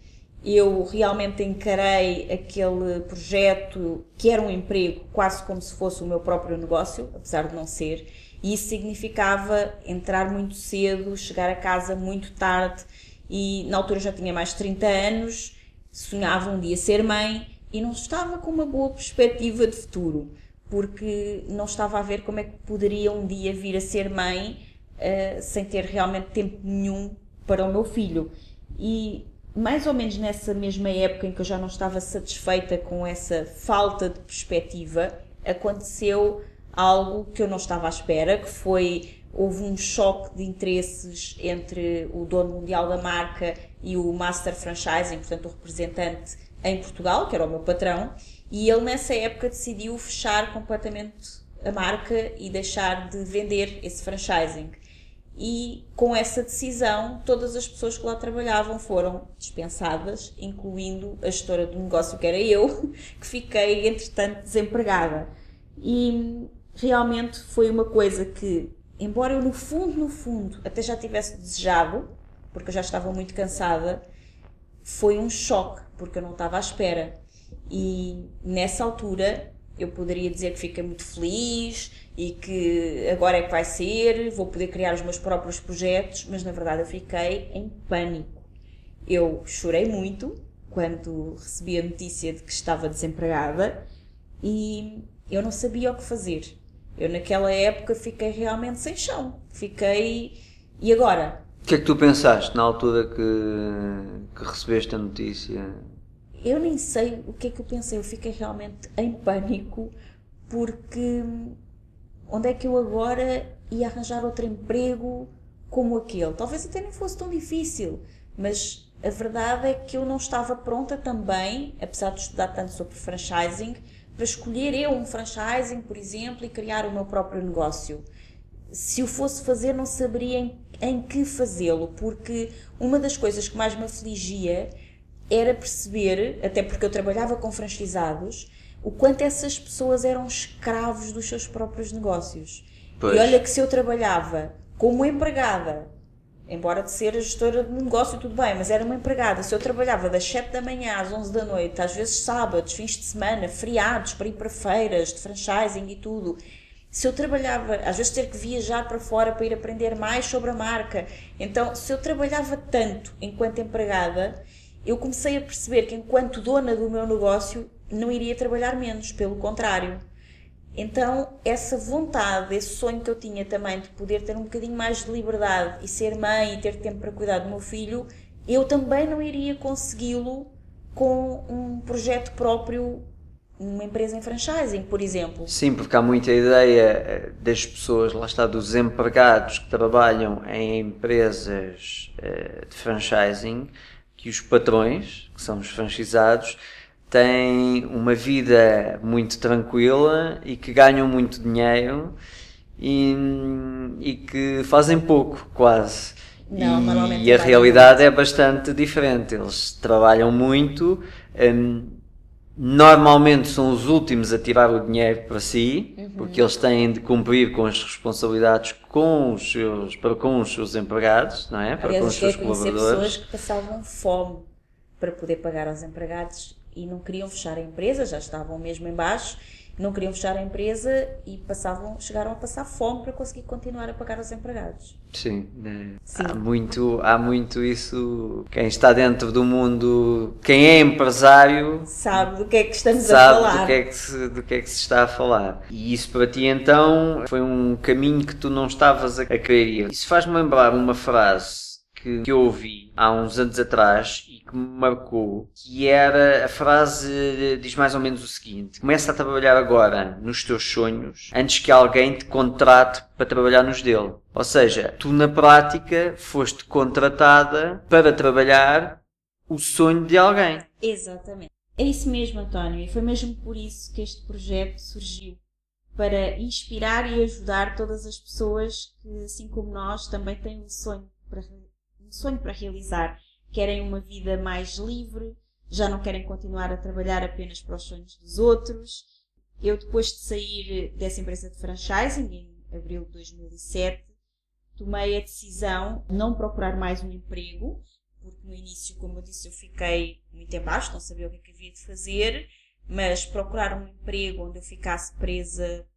Eu realmente encarei aquele projeto que era um emprego quase como se fosse o meu próprio negócio, apesar de não ser. E isso significava entrar muito cedo, chegar a casa muito tarde e na altura já tinha mais de 30 anos, sonhava um dia ser mãe e não estava com uma boa perspectiva de futuro, porque não estava a ver como é que poderia um dia vir a ser mãe uh, sem ter realmente tempo nenhum para o meu filho. E mais ou menos nessa mesma época em que eu já não estava satisfeita com essa falta de perspectiva, aconteceu algo que eu não estava à espera, que foi houve um choque de interesses entre o dono mundial da marca e o master franchising, portanto o representante em Portugal, que era o meu patrão, e ele nessa época decidiu fechar completamente a marca e deixar de vender esse franchising. E com essa decisão, todas as pessoas que lá trabalhavam foram dispensadas, incluindo a gestora do negócio, que era eu, <laughs> que fiquei, entretanto, desempregada. E realmente foi uma coisa que, embora eu no fundo, no fundo, até já tivesse desejado, porque eu já estava muito cansada, foi um choque, porque eu não estava à espera. E nessa altura eu poderia dizer que fiquei muito feliz e que agora é que vai ser, vou poder criar os meus próprios projetos, mas na verdade eu fiquei em pânico. Eu chorei muito quando recebi a notícia de que estava desempregada e eu não sabia o que fazer. Eu naquela época fiquei realmente sem chão. Fiquei. E agora? O que é que tu pensaste na altura que, que recebeste a notícia? Eu nem sei o que é que eu pensei. Eu fiquei realmente em pânico porque onde é que eu agora ia arranjar outro emprego como aquele? Talvez até nem fosse tão difícil, mas a verdade é que eu não estava pronta também, apesar de estudar tanto sobre franchising, para escolher eu um franchising, por exemplo, e criar o meu próprio negócio. Se o fosse fazer, não saberia em, em que fazê-lo, porque uma das coisas que mais me afligia era perceber, até porque eu trabalhava com franchisados, o quanto essas pessoas eram escravos dos seus próprios negócios. Pois. E olha que se eu trabalhava como empregada embora de ser a gestora de negócio, tudo bem, mas era uma empregada. Se eu trabalhava das 7 da manhã às 11 da noite, às vezes sábados, fins de semana, feriados, para ir para feiras de franchising e tudo, se eu trabalhava, às vezes ter que viajar para fora para ir aprender mais sobre a marca, então se eu trabalhava tanto enquanto empregada, eu comecei a perceber que enquanto dona do meu negócio não iria trabalhar menos, pelo contrário. Então, essa vontade, esse sonho que eu tinha também de poder ter um bocadinho mais de liberdade e ser mãe e ter tempo para cuidar do meu filho, eu também não iria consegui-lo com um projeto próprio, uma empresa em franchising, por exemplo. Sim, porque há muita ideia eh, das pessoas, lá está, dos empregados que trabalham em empresas eh, de franchising, que os patrões, que são os franchisados, têm uma vida muito tranquila e que ganham muito dinheiro e, e que fazem pouco, quase. Não, e, e a realidade é bastante diferente. Eles trabalham muito, um, normalmente são os últimos a tirar o dinheiro para si, uhum. porque eles têm de cumprir com as responsabilidades com os seus, para com os seus empregados, não é? Para Aliás, com os seus colaboradores. pessoas que passavam fome para poder pagar aos empregados e não queriam fechar a empresa, já estavam mesmo em baixo, não queriam fechar a empresa e passavam, chegaram a passar fome para conseguir continuar a pagar os empregados. Sim, né? Sim. Há, muito, há muito isso. Quem está dentro do mundo, quem é empresário, sabe do que é que estamos a falar. Do que, é que se, do que é que se está a falar. E isso para ti então foi um caminho que tu não estavas a querer ir. Isso faz-me lembrar uma frase que, que eu ouvi há uns anos atrás que me marcou, que era a frase diz mais ou menos o seguinte: começa a trabalhar agora nos teus sonhos antes que alguém te contrate para trabalhar nos dele. Ou seja, tu na prática foste contratada para trabalhar o sonho de alguém. Exatamente. É isso mesmo, António, e foi mesmo por isso que este projeto surgiu para inspirar e ajudar todas as pessoas que, assim como nós, também têm um sonho para sonho para realizar. Querem uma vida mais livre, já não querem continuar a trabalhar apenas para os sonhos dos outros. Eu, depois de sair dessa empresa de franchising, em abril de 2007, tomei a decisão de não procurar mais um emprego, porque no início, como eu disse, eu fiquei muito embaixo, não sabia o que, é que havia de fazer, mas procurar um emprego onde eu ficasse presa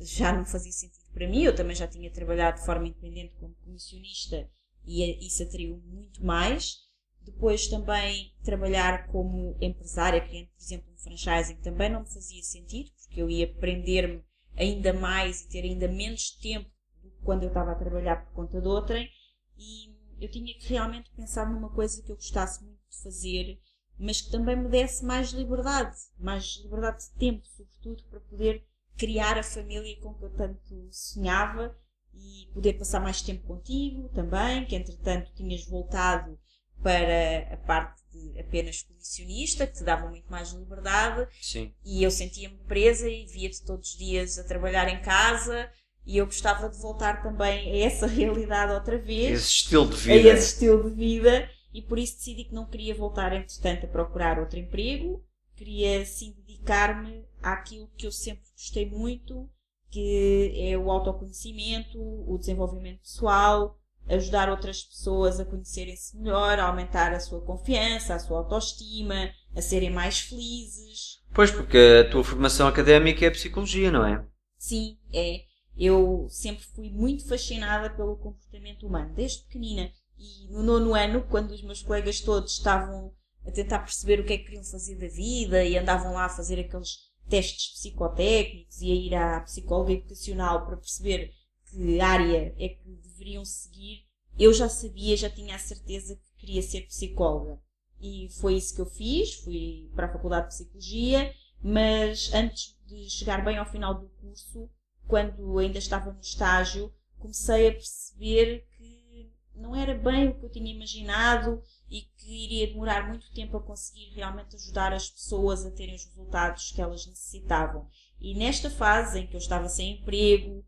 já não fazia sentido para mim. Eu também já tinha trabalhado de forma independente como comissionista e isso atraiu muito mais. Depois também trabalhar como empresária, criando, por exemplo, um franchising, também não me fazia sentido, porque eu ia prender-me ainda mais e ter ainda menos tempo do que quando eu estava a trabalhar por conta de outrem. E eu tinha que realmente pensar numa coisa que eu gostasse muito de fazer, mas que também me desse mais liberdade, mais liberdade de tempo, sobretudo, para poder criar a família com que eu tanto sonhava e poder passar mais tempo contigo também, que entretanto tinhas voltado para a parte de apenas comissionista, que te dava muito mais liberdade. Sim. E eu sentia-me presa e via-te todos os dias a trabalhar em casa e eu gostava de voltar também a essa <laughs> realidade outra vez. Esse estilo de vida. A esse estilo de vida. E por isso decidi que não queria voltar, entretanto, a procurar outro emprego. Queria, sim, dedicar-me àquilo que eu sempre gostei muito, que é o autoconhecimento, o desenvolvimento pessoal, ajudar outras pessoas a conhecerem-se melhor, a aumentar a sua confiança, a sua autoestima, a serem mais felizes. Pois, porque a tua formação académica é psicologia, não é? Sim, é. Eu sempre fui muito fascinada pelo comportamento humano, desde pequenina. E no nono ano, quando os meus colegas todos estavam a tentar perceber o que é que queriam fazer da vida e andavam lá a fazer aqueles testes psicotécnicos e a ir à psicóloga educacional para perceber que área é que deveriam seguir, eu já sabia, já tinha a certeza que queria ser psicóloga. E foi isso que eu fiz, fui para a Faculdade de Psicologia, mas antes de chegar bem ao final do curso, quando ainda estava no estágio, comecei a perceber que não era bem o que eu tinha imaginado e que iria demorar muito tempo a conseguir realmente ajudar as pessoas a terem os resultados que elas necessitavam. E nesta fase em que eu estava sem emprego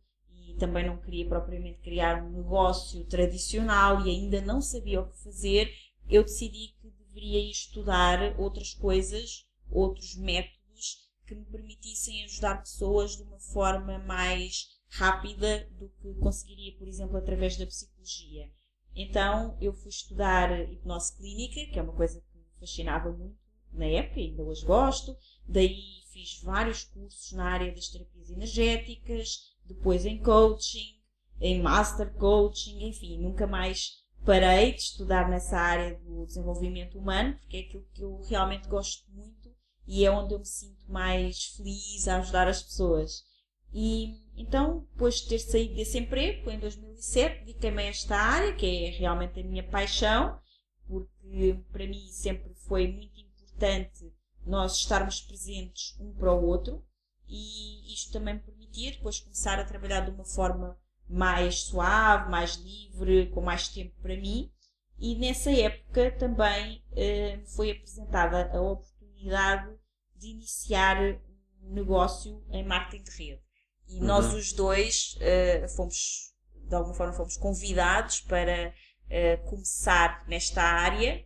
também não queria propriamente criar um negócio tradicional e ainda não sabia o que fazer, eu decidi que deveria estudar outras coisas, outros métodos que me permitissem ajudar pessoas de uma forma mais rápida do que conseguiria, por exemplo, através da psicologia. Então eu fui estudar hipnose clínica, que é uma coisa que me fascinava muito na época, ainda hoje gosto. Daí fiz vários cursos na área das terapias energéticas, depois em coaching, em master coaching, enfim, nunca mais parei de estudar nessa área do desenvolvimento humano, porque é aquilo que eu realmente gosto muito e é onde eu me sinto mais feliz a ajudar as pessoas. E então, depois de ter saído desse emprego, em 2007, dediquei-me a esta área, que é realmente a minha paixão, porque para mim sempre foi muito importante nós estarmos presentes um para o outro e isto também me permitia depois começar a trabalhar de uma forma mais suave, mais livre, com mais tempo para mim. E nessa época também eh, me foi apresentada a oportunidade de iniciar um negócio em marketing de rede. E uhum. nós os dois uh, fomos, de alguma forma, fomos convidados para uh, começar nesta área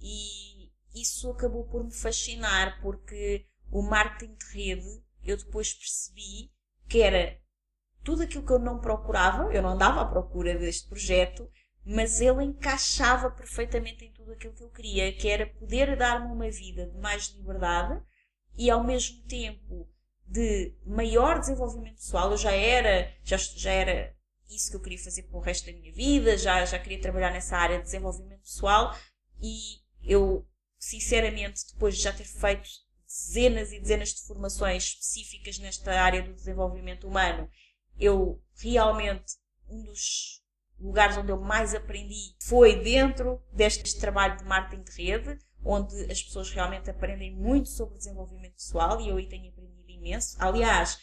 e isso acabou por me fascinar porque o marketing de rede eu depois percebi que era tudo aquilo que eu não procurava, eu não andava à procura deste projeto, mas ele encaixava perfeitamente em tudo aquilo que eu queria, que era poder dar-me uma vida de mais liberdade e ao mesmo tempo de maior desenvolvimento pessoal. Eu já era, já, já era isso que eu queria fazer para o resto da minha vida, já, já queria trabalhar nessa área de desenvolvimento pessoal e eu, sinceramente, depois de já ter feito dezenas e dezenas de formações específicas nesta área do desenvolvimento humano, eu realmente, um dos lugares onde eu mais aprendi foi dentro deste trabalho de marketing de rede, onde as pessoas realmente aprendem muito sobre desenvolvimento pessoal e eu aí tenho aprendido imenso. Aliás,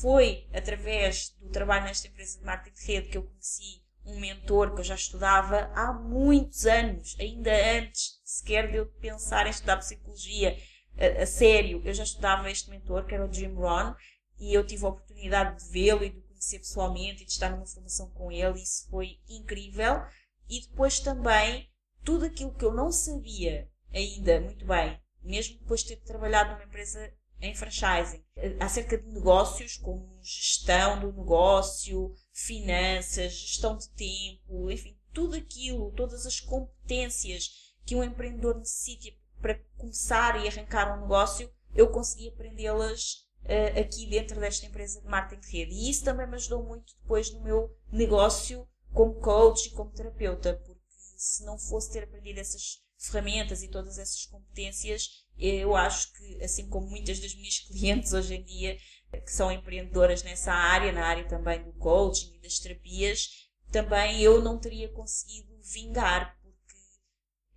foi através do trabalho nesta empresa de marketing de rede que eu conheci um mentor que eu já estudava há muitos anos, ainda antes sequer de eu pensar em estudar psicologia a, sério. Eu já estudava este mentor, que era o Jim Rohn, e eu tive a oportunidade de vê-lo e de o conhecer pessoalmente e de estar numa formação com ele. Isso foi incrível. E depois também tudo aquilo que eu não sabia ainda muito bem, mesmo depois de ter trabalhado numa empresa em franchising, acerca de negócios, como gestão do negócio, finanças, gestão de tempo, enfim, tudo aquilo, todas as competências que um empreendedor necessita para começar e arrancar um negócio, eu consegui aprendê-las uh, aqui dentro desta empresa de marketing de rede. E isso também me ajudou muito depois no meu negócio como coach e como terapeuta, porque se não fosse ter aprendido essas ferramentas e todas essas competências, eu acho que, assim como muitas das minhas <laughs> clientes hoje em dia, que são empreendedoras nessa área, na área também do coaching e das terapias, também eu não teria conseguido vingar,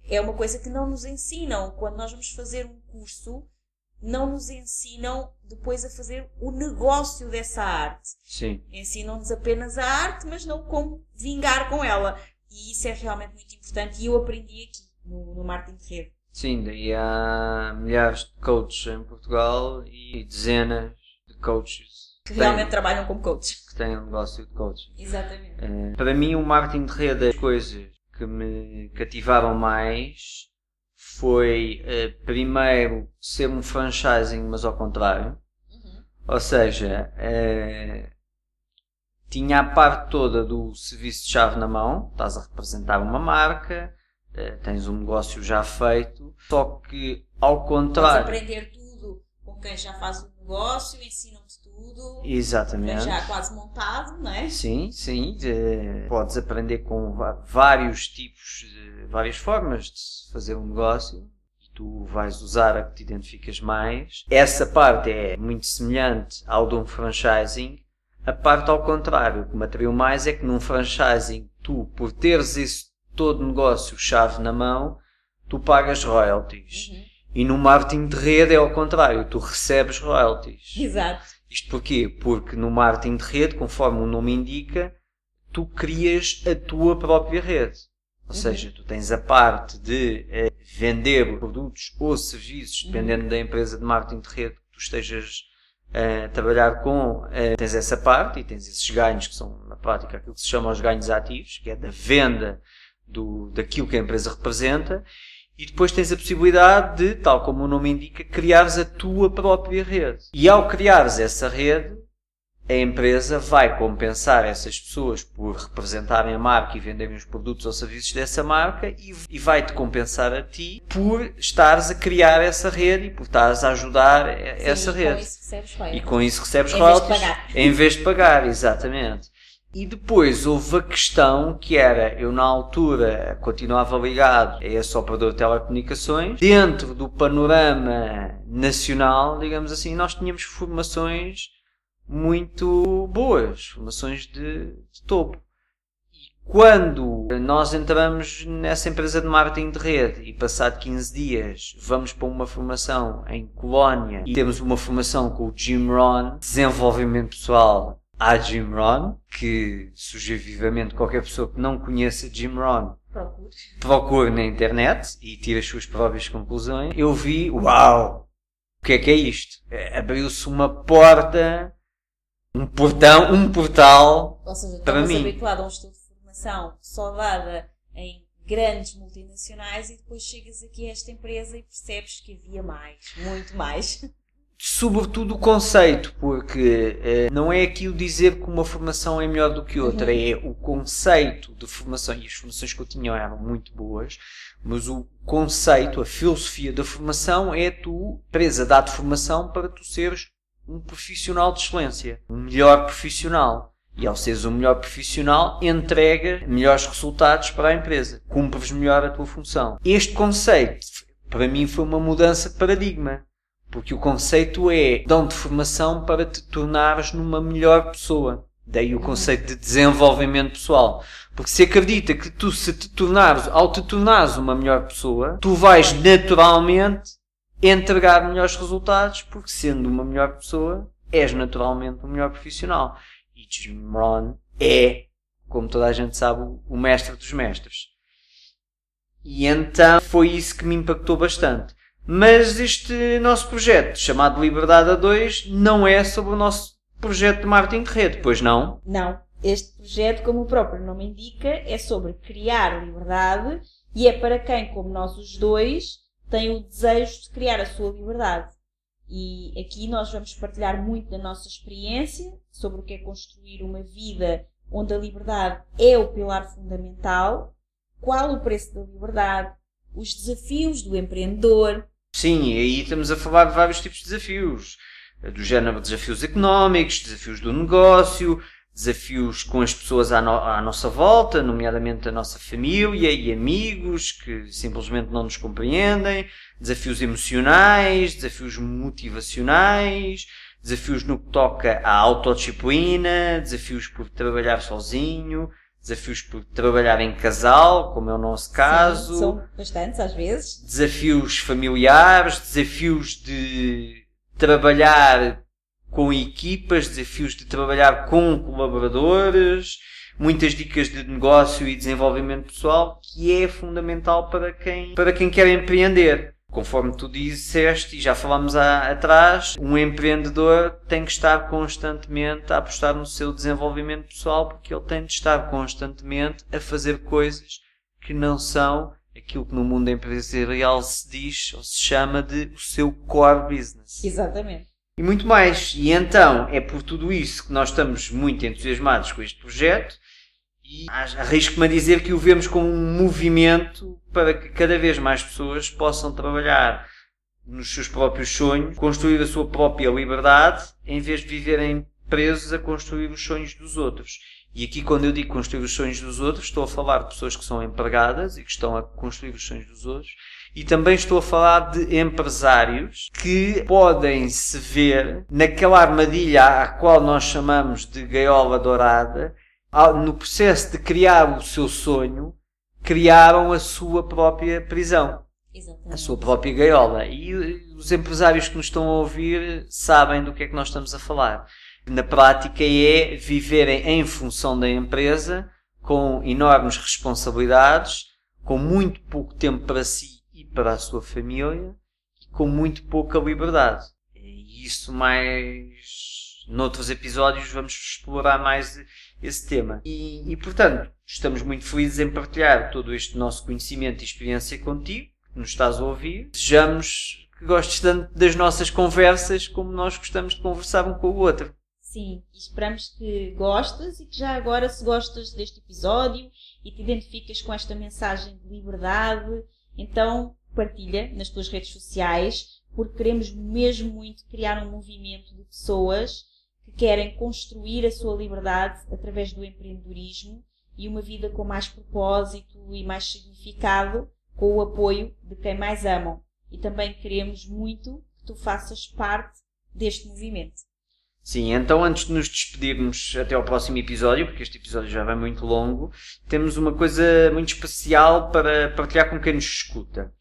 é uma coisa que não nos ensinam. Quando nós vamos fazer um curso, não nos ensinam depois a fazer o negócio dessa arte. Sim. Ensinam-nos apenas a arte, mas não como vingar com ela. E isso é realmente muito importante e eu aprendi aqui, no, no marketing de rede. Sim, daí há milhares de coaches em Portugal e dezenas de coaches que realmente têm, trabalham como coaches. Que têm um negócio de coaching. Exatamente. É, para mim, o marketing de rede, as coisas que me cativaram mais foi uh, primeiro ser um franchising, mas ao contrário. Uhum. Ou seja, uh, tinha a parte toda do serviço de chave na mão, estás a representar uma marca, uh, tens um negócio já feito, só que ao contrário. Podes aprender tudo com quem já faz o negócio, ensinam-te tudo. Exatamente. Já quase montado, não é? Sim, sim. podes aprender com vários tipos, de, várias formas de fazer um negócio tu vais usar a que te identificas mais. Essa parte é muito semelhante ao de um franchising. A parte ao contrário, o que me atraiu mais é que num franchising, tu, por teres esse todo negócio chave na mão, tu pagas royalties. Uhum. E no marketing de rede é ao contrário, tu recebes royalties. Exato. Isto porquê? Porque no marketing de rede, conforme o nome indica, tu crias a tua própria rede. Ou uhum. seja, tu tens a parte de eh, vender produtos ou serviços, uhum. dependendo uhum. da empresa de marketing de rede que tu estejas eh, a trabalhar com, eh, tens essa parte e tens esses ganhos que são, na prática, aquilo que se chama os ganhos ativos, que é da venda do, daquilo que a empresa representa, e depois tens a possibilidade de, tal como o nome indica, criares a tua própria rede. E ao criares essa rede, a empresa vai compensar essas pessoas por representarem a marca e venderem os produtos ou serviços dessa marca e, vai-te compensar a ti por estares a criar essa rede e por estares a ajudar Sim, essa rede. Com isso recebes royalties. E com isso recebes em royalties. Vez de pagar. Em vez de pagar, exatamente. E depois houve a questão que era, eu na altura continuava ligado a esse operador de telecomunicações. Dentro do panorama nacional, digamos assim, nós tínhamos formações muito boas, formações de, de topo. E quando nós entramos nessa empresa de marketing de rede e passado 15 dias vamos para uma formação em Colónia e temos uma formação com o Jim Ron, desenvolvimento pessoal à Jim Ron, que sugiro vivamente qualquer pessoa que não conheça Jim Ron procure. procure na internet e tire as suas próprias conclusões. Eu vi, uau! O que é que é isto? É, abriu-se uma porta um portão, um portal Ou seja, para mim. habituado a um estudo de formação só dada em grandes multinacionais e depois chegas aqui a esta empresa e percebes que havia mais, muito mais. <laughs> Sobretudo o conceito, porque eh, não é aquilo dizer que uma formação é melhor do que outra, uhum. é o conceito de formação, e as formações que eu tinha eram muito boas, mas o conceito, a filosofia da formação é tu, presa dado formação para tu seres um profissional de excelência, um melhor profissional. E ao seres um melhor profissional, entrega melhores resultados para a empresa. Cumpres melhor a tua função. Este conceito, para mim, foi uma mudança de paradigma. Porque o conceito é dão de formação para te tornares numa melhor pessoa. Daí o conceito de desenvolvimento pessoal. Porque se acredita que tu, se te tornares, ao te tornares uma melhor pessoa, tu vais naturalmente entregar melhores resultados, porque sendo uma melhor pessoa, és naturalmente um melhor profissional. E Jim Rohn é, como toda a gente sabe, o mestre dos mestres. E então foi isso que me impactou bastante. Mas este nosso projeto, chamado Liberdade a 2, não é sobre o nosso projeto de marketing de rede, pois não? Não. Este projeto, como o próprio nome indica, é sobre criar liberdade e é para quem, como nós os dois, tem o desejo de criar a sua liberdade. E aqui nós vamos partilhar muito da nossa experiência sobre o que é construir uma vida onde a liberdade é o pilar fundamental, qual o preço da liberdade, os desafios do empreendedor. Sim, aí estamos a falar de vários tipos de desafios. Do género desafios económicos, desafios do negócio, desafios com as pessoas à, no à, nossa volta, nomeadamente a nossa família e amigos que simplesmente não nos compreendem, desafios emocionais, desafios motivacionais, desafios no que toca à autodisciplina, desafios por trabalhar sozinho, desafios por trabalhar em casal, como é o nosso caso. Sim, são bastantes às vezes. Desafios familiares, desafios de trabalhar com equipas, desafios de trabalhar com colaboradores, muitas dicas de negócio e desenvolvimento pessoal, que é fundamental para quem, para quem quer empreender. Conforme tu disseste e já falámos há, atrás, um empreendedor tem que estar constantemente a apostar no seu desenvolvimento pessoal porque ele tem de estar constantemente a fazer coisas que não são aquilo que no mundo empresarial se diz ou se chama de o seu core business. Exatamente. E muito mais. E então é por tudo isso que nós estamos muito entusiasmados com este projeto e arrisco-me a dizer que o vemos como um movimento para que cada vez mais pessoas possam trabalhar nos seus próprios sonhos, construir a sua própria liberdade, em vez de viverem presos a construir os sonhos dos outros. E aqui, quando eu digo construir os sonhos dos outros, estou a falar de pessoas que são empregadas e que estão a construir os sonhos dos outros. E também estou a falar de empresários que podem se ver naquela armadilha à qual nós chamamos de gaiola dourada, no processo de criar o seu sonho, criaram a sua própria prisão. Exatamente. A sua própria gaiola. E os empresários que nos estão a ouvir sabem do que é que nós estamos a falar. Na prática é viverem em função da empresa, com enormes responsabilidades, com muito pouco tempo para si e para a sua família, e com muito pouca liberdade. E isso mais noutros episódios vamos explorar mais esse tema. E, e, portanto, estamos muito felizes em partilhar todo este nosso conhecimento e experiência contigo, que nos estás a ouvir. Desejamos que gostes tanto das nossas conversas como nós gostamos de conversar um com o outro. Sim, esperamos que gostes e que já agora, se gostas deste episódio e te identificas com esta mensagem de liberdade, então partilha nas tuas redes sociais, porque queremos mesmo muito criar um movimento de pessoas querem construir a sua liberdade através do empreendedorismo e uma vida com mais propósito e mais significado, com o apoio de quem mais amam. E também queremos muito que tu faças parte deste movimento. Sim, então antes de nos despedirmos até ao próximo episódio, porque este episódio já vai muito longo, temos uma coisa muito especial para partilhar com quem nos escuta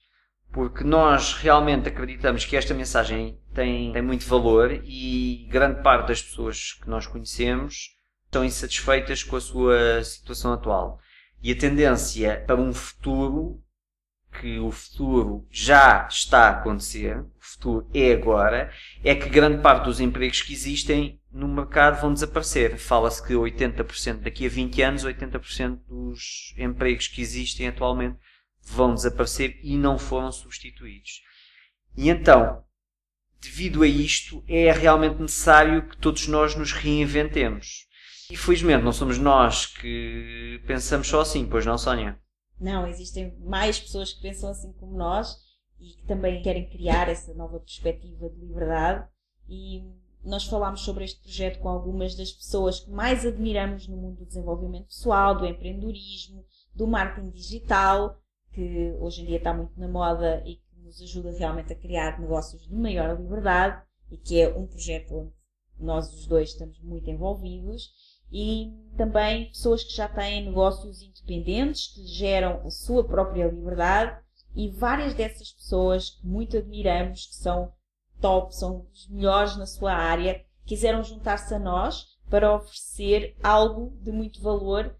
porque nós realmente acreditamos que esta mensagem tem, tem muito valor e grande parte das pessoas que nós conhecemos estão insatisfeitas com a sua situação atual. E a tendência para um futuro, que o futuro já está a acontecer, o futuro é agora, é que grande parte dos empregos que existem no mercado vão desaparecer. Fala-se que 80% daqui a 20 anos, 80% dos empregos que existem atualmente vão desaparecer e não foram substituídos. E então, devido a isto, é realmente necessário que todos nós nos reinventemos. E felizmente não somos nós que pensamos só assim, pois não, Sónia? Não, existem mais pessoas que pensam assim como nós e que também querem criar essa nova perspectiva de liberdade. E nós falámos sobre este projeto com algumas das pessoas que mais admiramos no mundo do desenvolvimento pessoal, do empreendedorismo, do marketing digital que hoje em dia está muito na moda e que nos ajuda realmente a criar negócios de maior liberdade e que é um projeto onde nós os dois estamos muito envolvidos e também pessoas que já têm negócios independentes, que geram a sua própria liberdade e várias dessas pessoas que muito admiramos, que são top, são os melhores na sua área, quiseram juntar-se a nós para oferecer algo de muito valor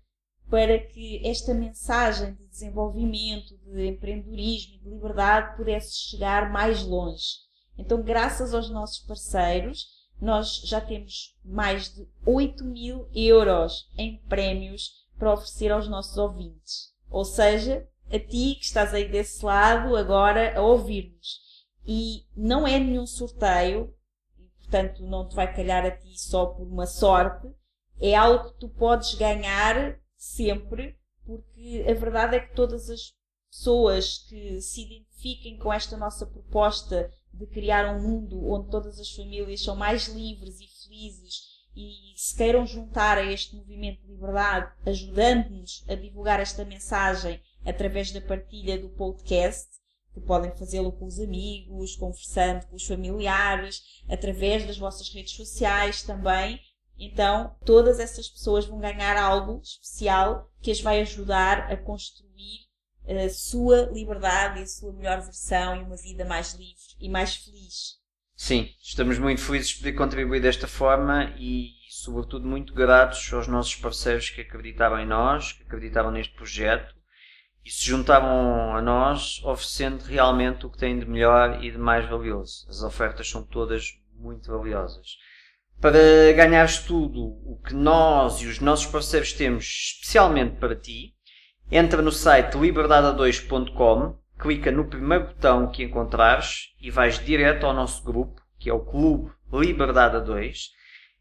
para que esta mensagem de desenvolvimento, de empreendedorismo de liberdade pudesse chegar mais longe. Então, graças aos nossos parceiros, nós já temos mais de 8 mil euros em prémios para oferecer aos nossos ouvintes. Ou seja, a ti que estás aí desse lado agora a ouvir-nos. e não é nenhum sorteio, portanto não te vai calhar a ti só por uma sorte, é algo que tu podes ganhar sempre, porque a verdade é que todas as pessoas que se identifiquem com esta nossa proposta de criar um mundo onde todas as famílias são mais livres e felizes e se queiram juntar a este movimento de liberdade, ajudando-nos a divulgar esta mensagem através da partilha do podcast, que podem fazê-lo com os amigos, conversando com os familiares, através das vossas redes sociais também. Então, todas essas pessoas vão ganhar algo especial que as vai ajudar a construir a sua liberdade e a sua melhor versão e uma vida mais livre e mais feliz. Sim, estamos muito felizes de poder contribuir desta forma e, sobretudo, muito gratos aos nossos parceiros que acreditaram em nós, que acreditaram neste projeto e se juntaram a nós oferecendo realmente o que têm de melhor e de mais valioso. As ofertas são todas muito valiosas. Para ganhares tudo o que nós e os nossos parceiros temos especialmente para ti, Entra no site liberdade2.com, clica no primeiro botão que encontrares e vais direto ao nosso grupo, que é o Clube Liberdade 2.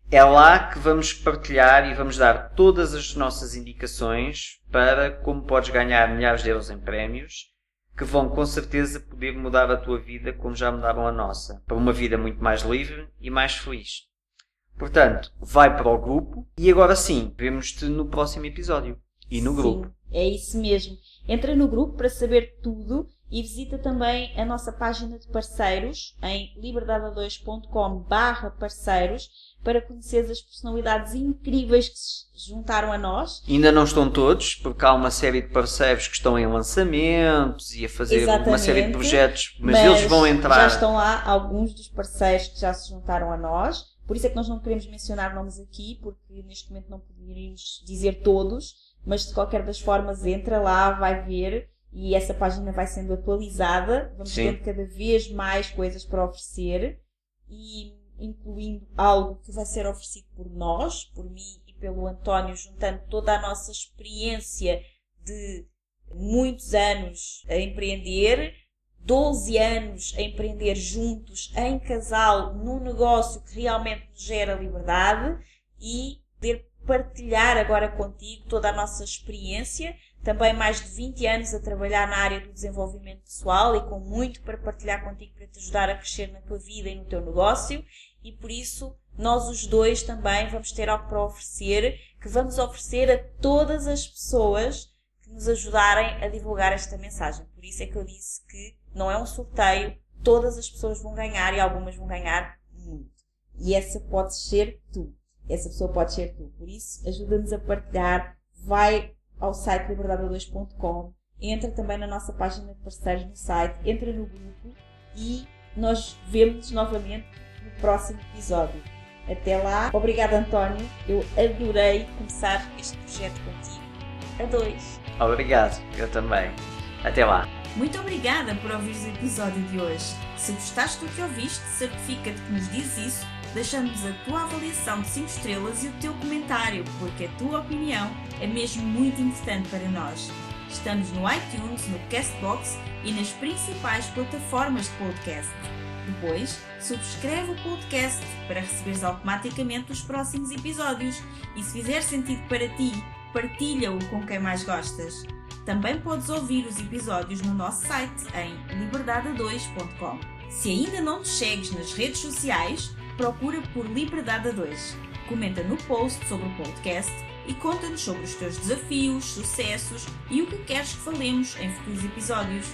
É lá que vamos partilhar e vamos dar todas as nossas indicações para como podes ganhar milhares de euros em prémios, que vão com certeza poder mudar a tua vida como já mudaram a nossa, para uma vida muito mais livre e mais feliz. Portanto, vai para o grupo e agora sim, vemos-te no próximo episódio e no Sim. grupo. É isso mesmo. Entra no grupo para saber tudo e visita também a nossa página de parceiros em liberdade2.com barra parceiros para conhecer as personalidades incríveis que se juntaram a nós. Ainda não estão todos, porque há uma série de parceiros que estão em lançamentos e a fazer uma Exatamente, série de projetos, mas, eles vão entrar. Já estão lá alguns dos parceiros que já se juntaram a nós. Por isso é que nós não queremos mencionar nomes aqui, porque neste momento não poderíamos dizer todos, mas de qualquer das formas entra lá, vai ver e essa página vai sendo atualizada. Vamos Sim. tendo cada vez mais coisas para oferecer e incluindo algo que vai ser oferecido por nós, por mim e pelo António, juntando toda a nossa experiência de muitos anos a empreender, 12 anos a empreender juntos, em casal, num negócio que realmente nos gera liberdade e poder partilhar agora contigo toda a nossa experiência. Também mais de 20 anos a trabalhar na área do desenvolvimento pessoal e com muito para partilhar contigo para te ajudar a crescer na tua vida e no teu negócio. E por isso, nós os dois também vamos ter algo para oferecer, que vamos oferecer a todas as pessoas que nos ajudarem a divulgar esta mensagem. Por isso é que eu disse que não é um sorteio, todas as pessoas vão ganhar e algumas vão ganhar muito. E essa pode ser tu. Essa pessoa pode ser tu. Por isso, ajuda-nos a partilhar. Vai ao site liberdade2.com, entra também na nossa página de parceiros no site, entra no grupo e nós vemos novamente no próximo episódio. Até lá, obrigada António, eu adorei começar este projeto contigo. A dois. Obrigado, eu também. Até lá. Muito obrigada por ouvires o episódio de hoje. Se gostaste do que ouviste, certifica-te que nos dizes isso, deixando-nos a tua avaliação de 5 estrelas e o teu comentário, porque a tua opinião é mesmo muito importante para nós. Estamos no iTunes, no Castbox e nas principais plataformas de podcast. Depois, subscreve o podcast para receberes automaticamente os próximos episódios e se fizer sentido para ti, partilha-o com quem mais gostas. Também podes ouvir os episódios no nosso site em liberdade2.com. Se ainda não nos segues nas redes sociais, procura por Liberdade a 2. Comenta no post sobre o podcast e conta-nos sobre os teus desafios, sucessos e o que queres que falemos em futuros episódios.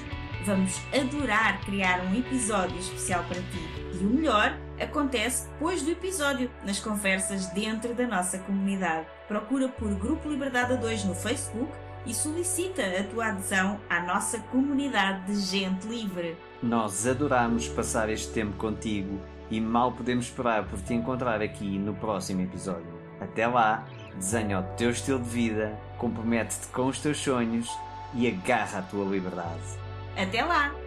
Vamos adorar criar um episódio especial para ti. E o melhor acontece depois do episódio, nas conversas dentro da nossa comunidade. Procura por Grupo Liberdade a 2 no Facebook e solicita a tua adesão à nossa comunidade de gente livre. Nós adoramos passar este tempo contigo e mal podemos esperar por te encontrar aqui no próximo episódio. Até lá, desenha o teu estilo de vida, compromete-te com os teus sonhos e agarra a tua liberdade. Até lá!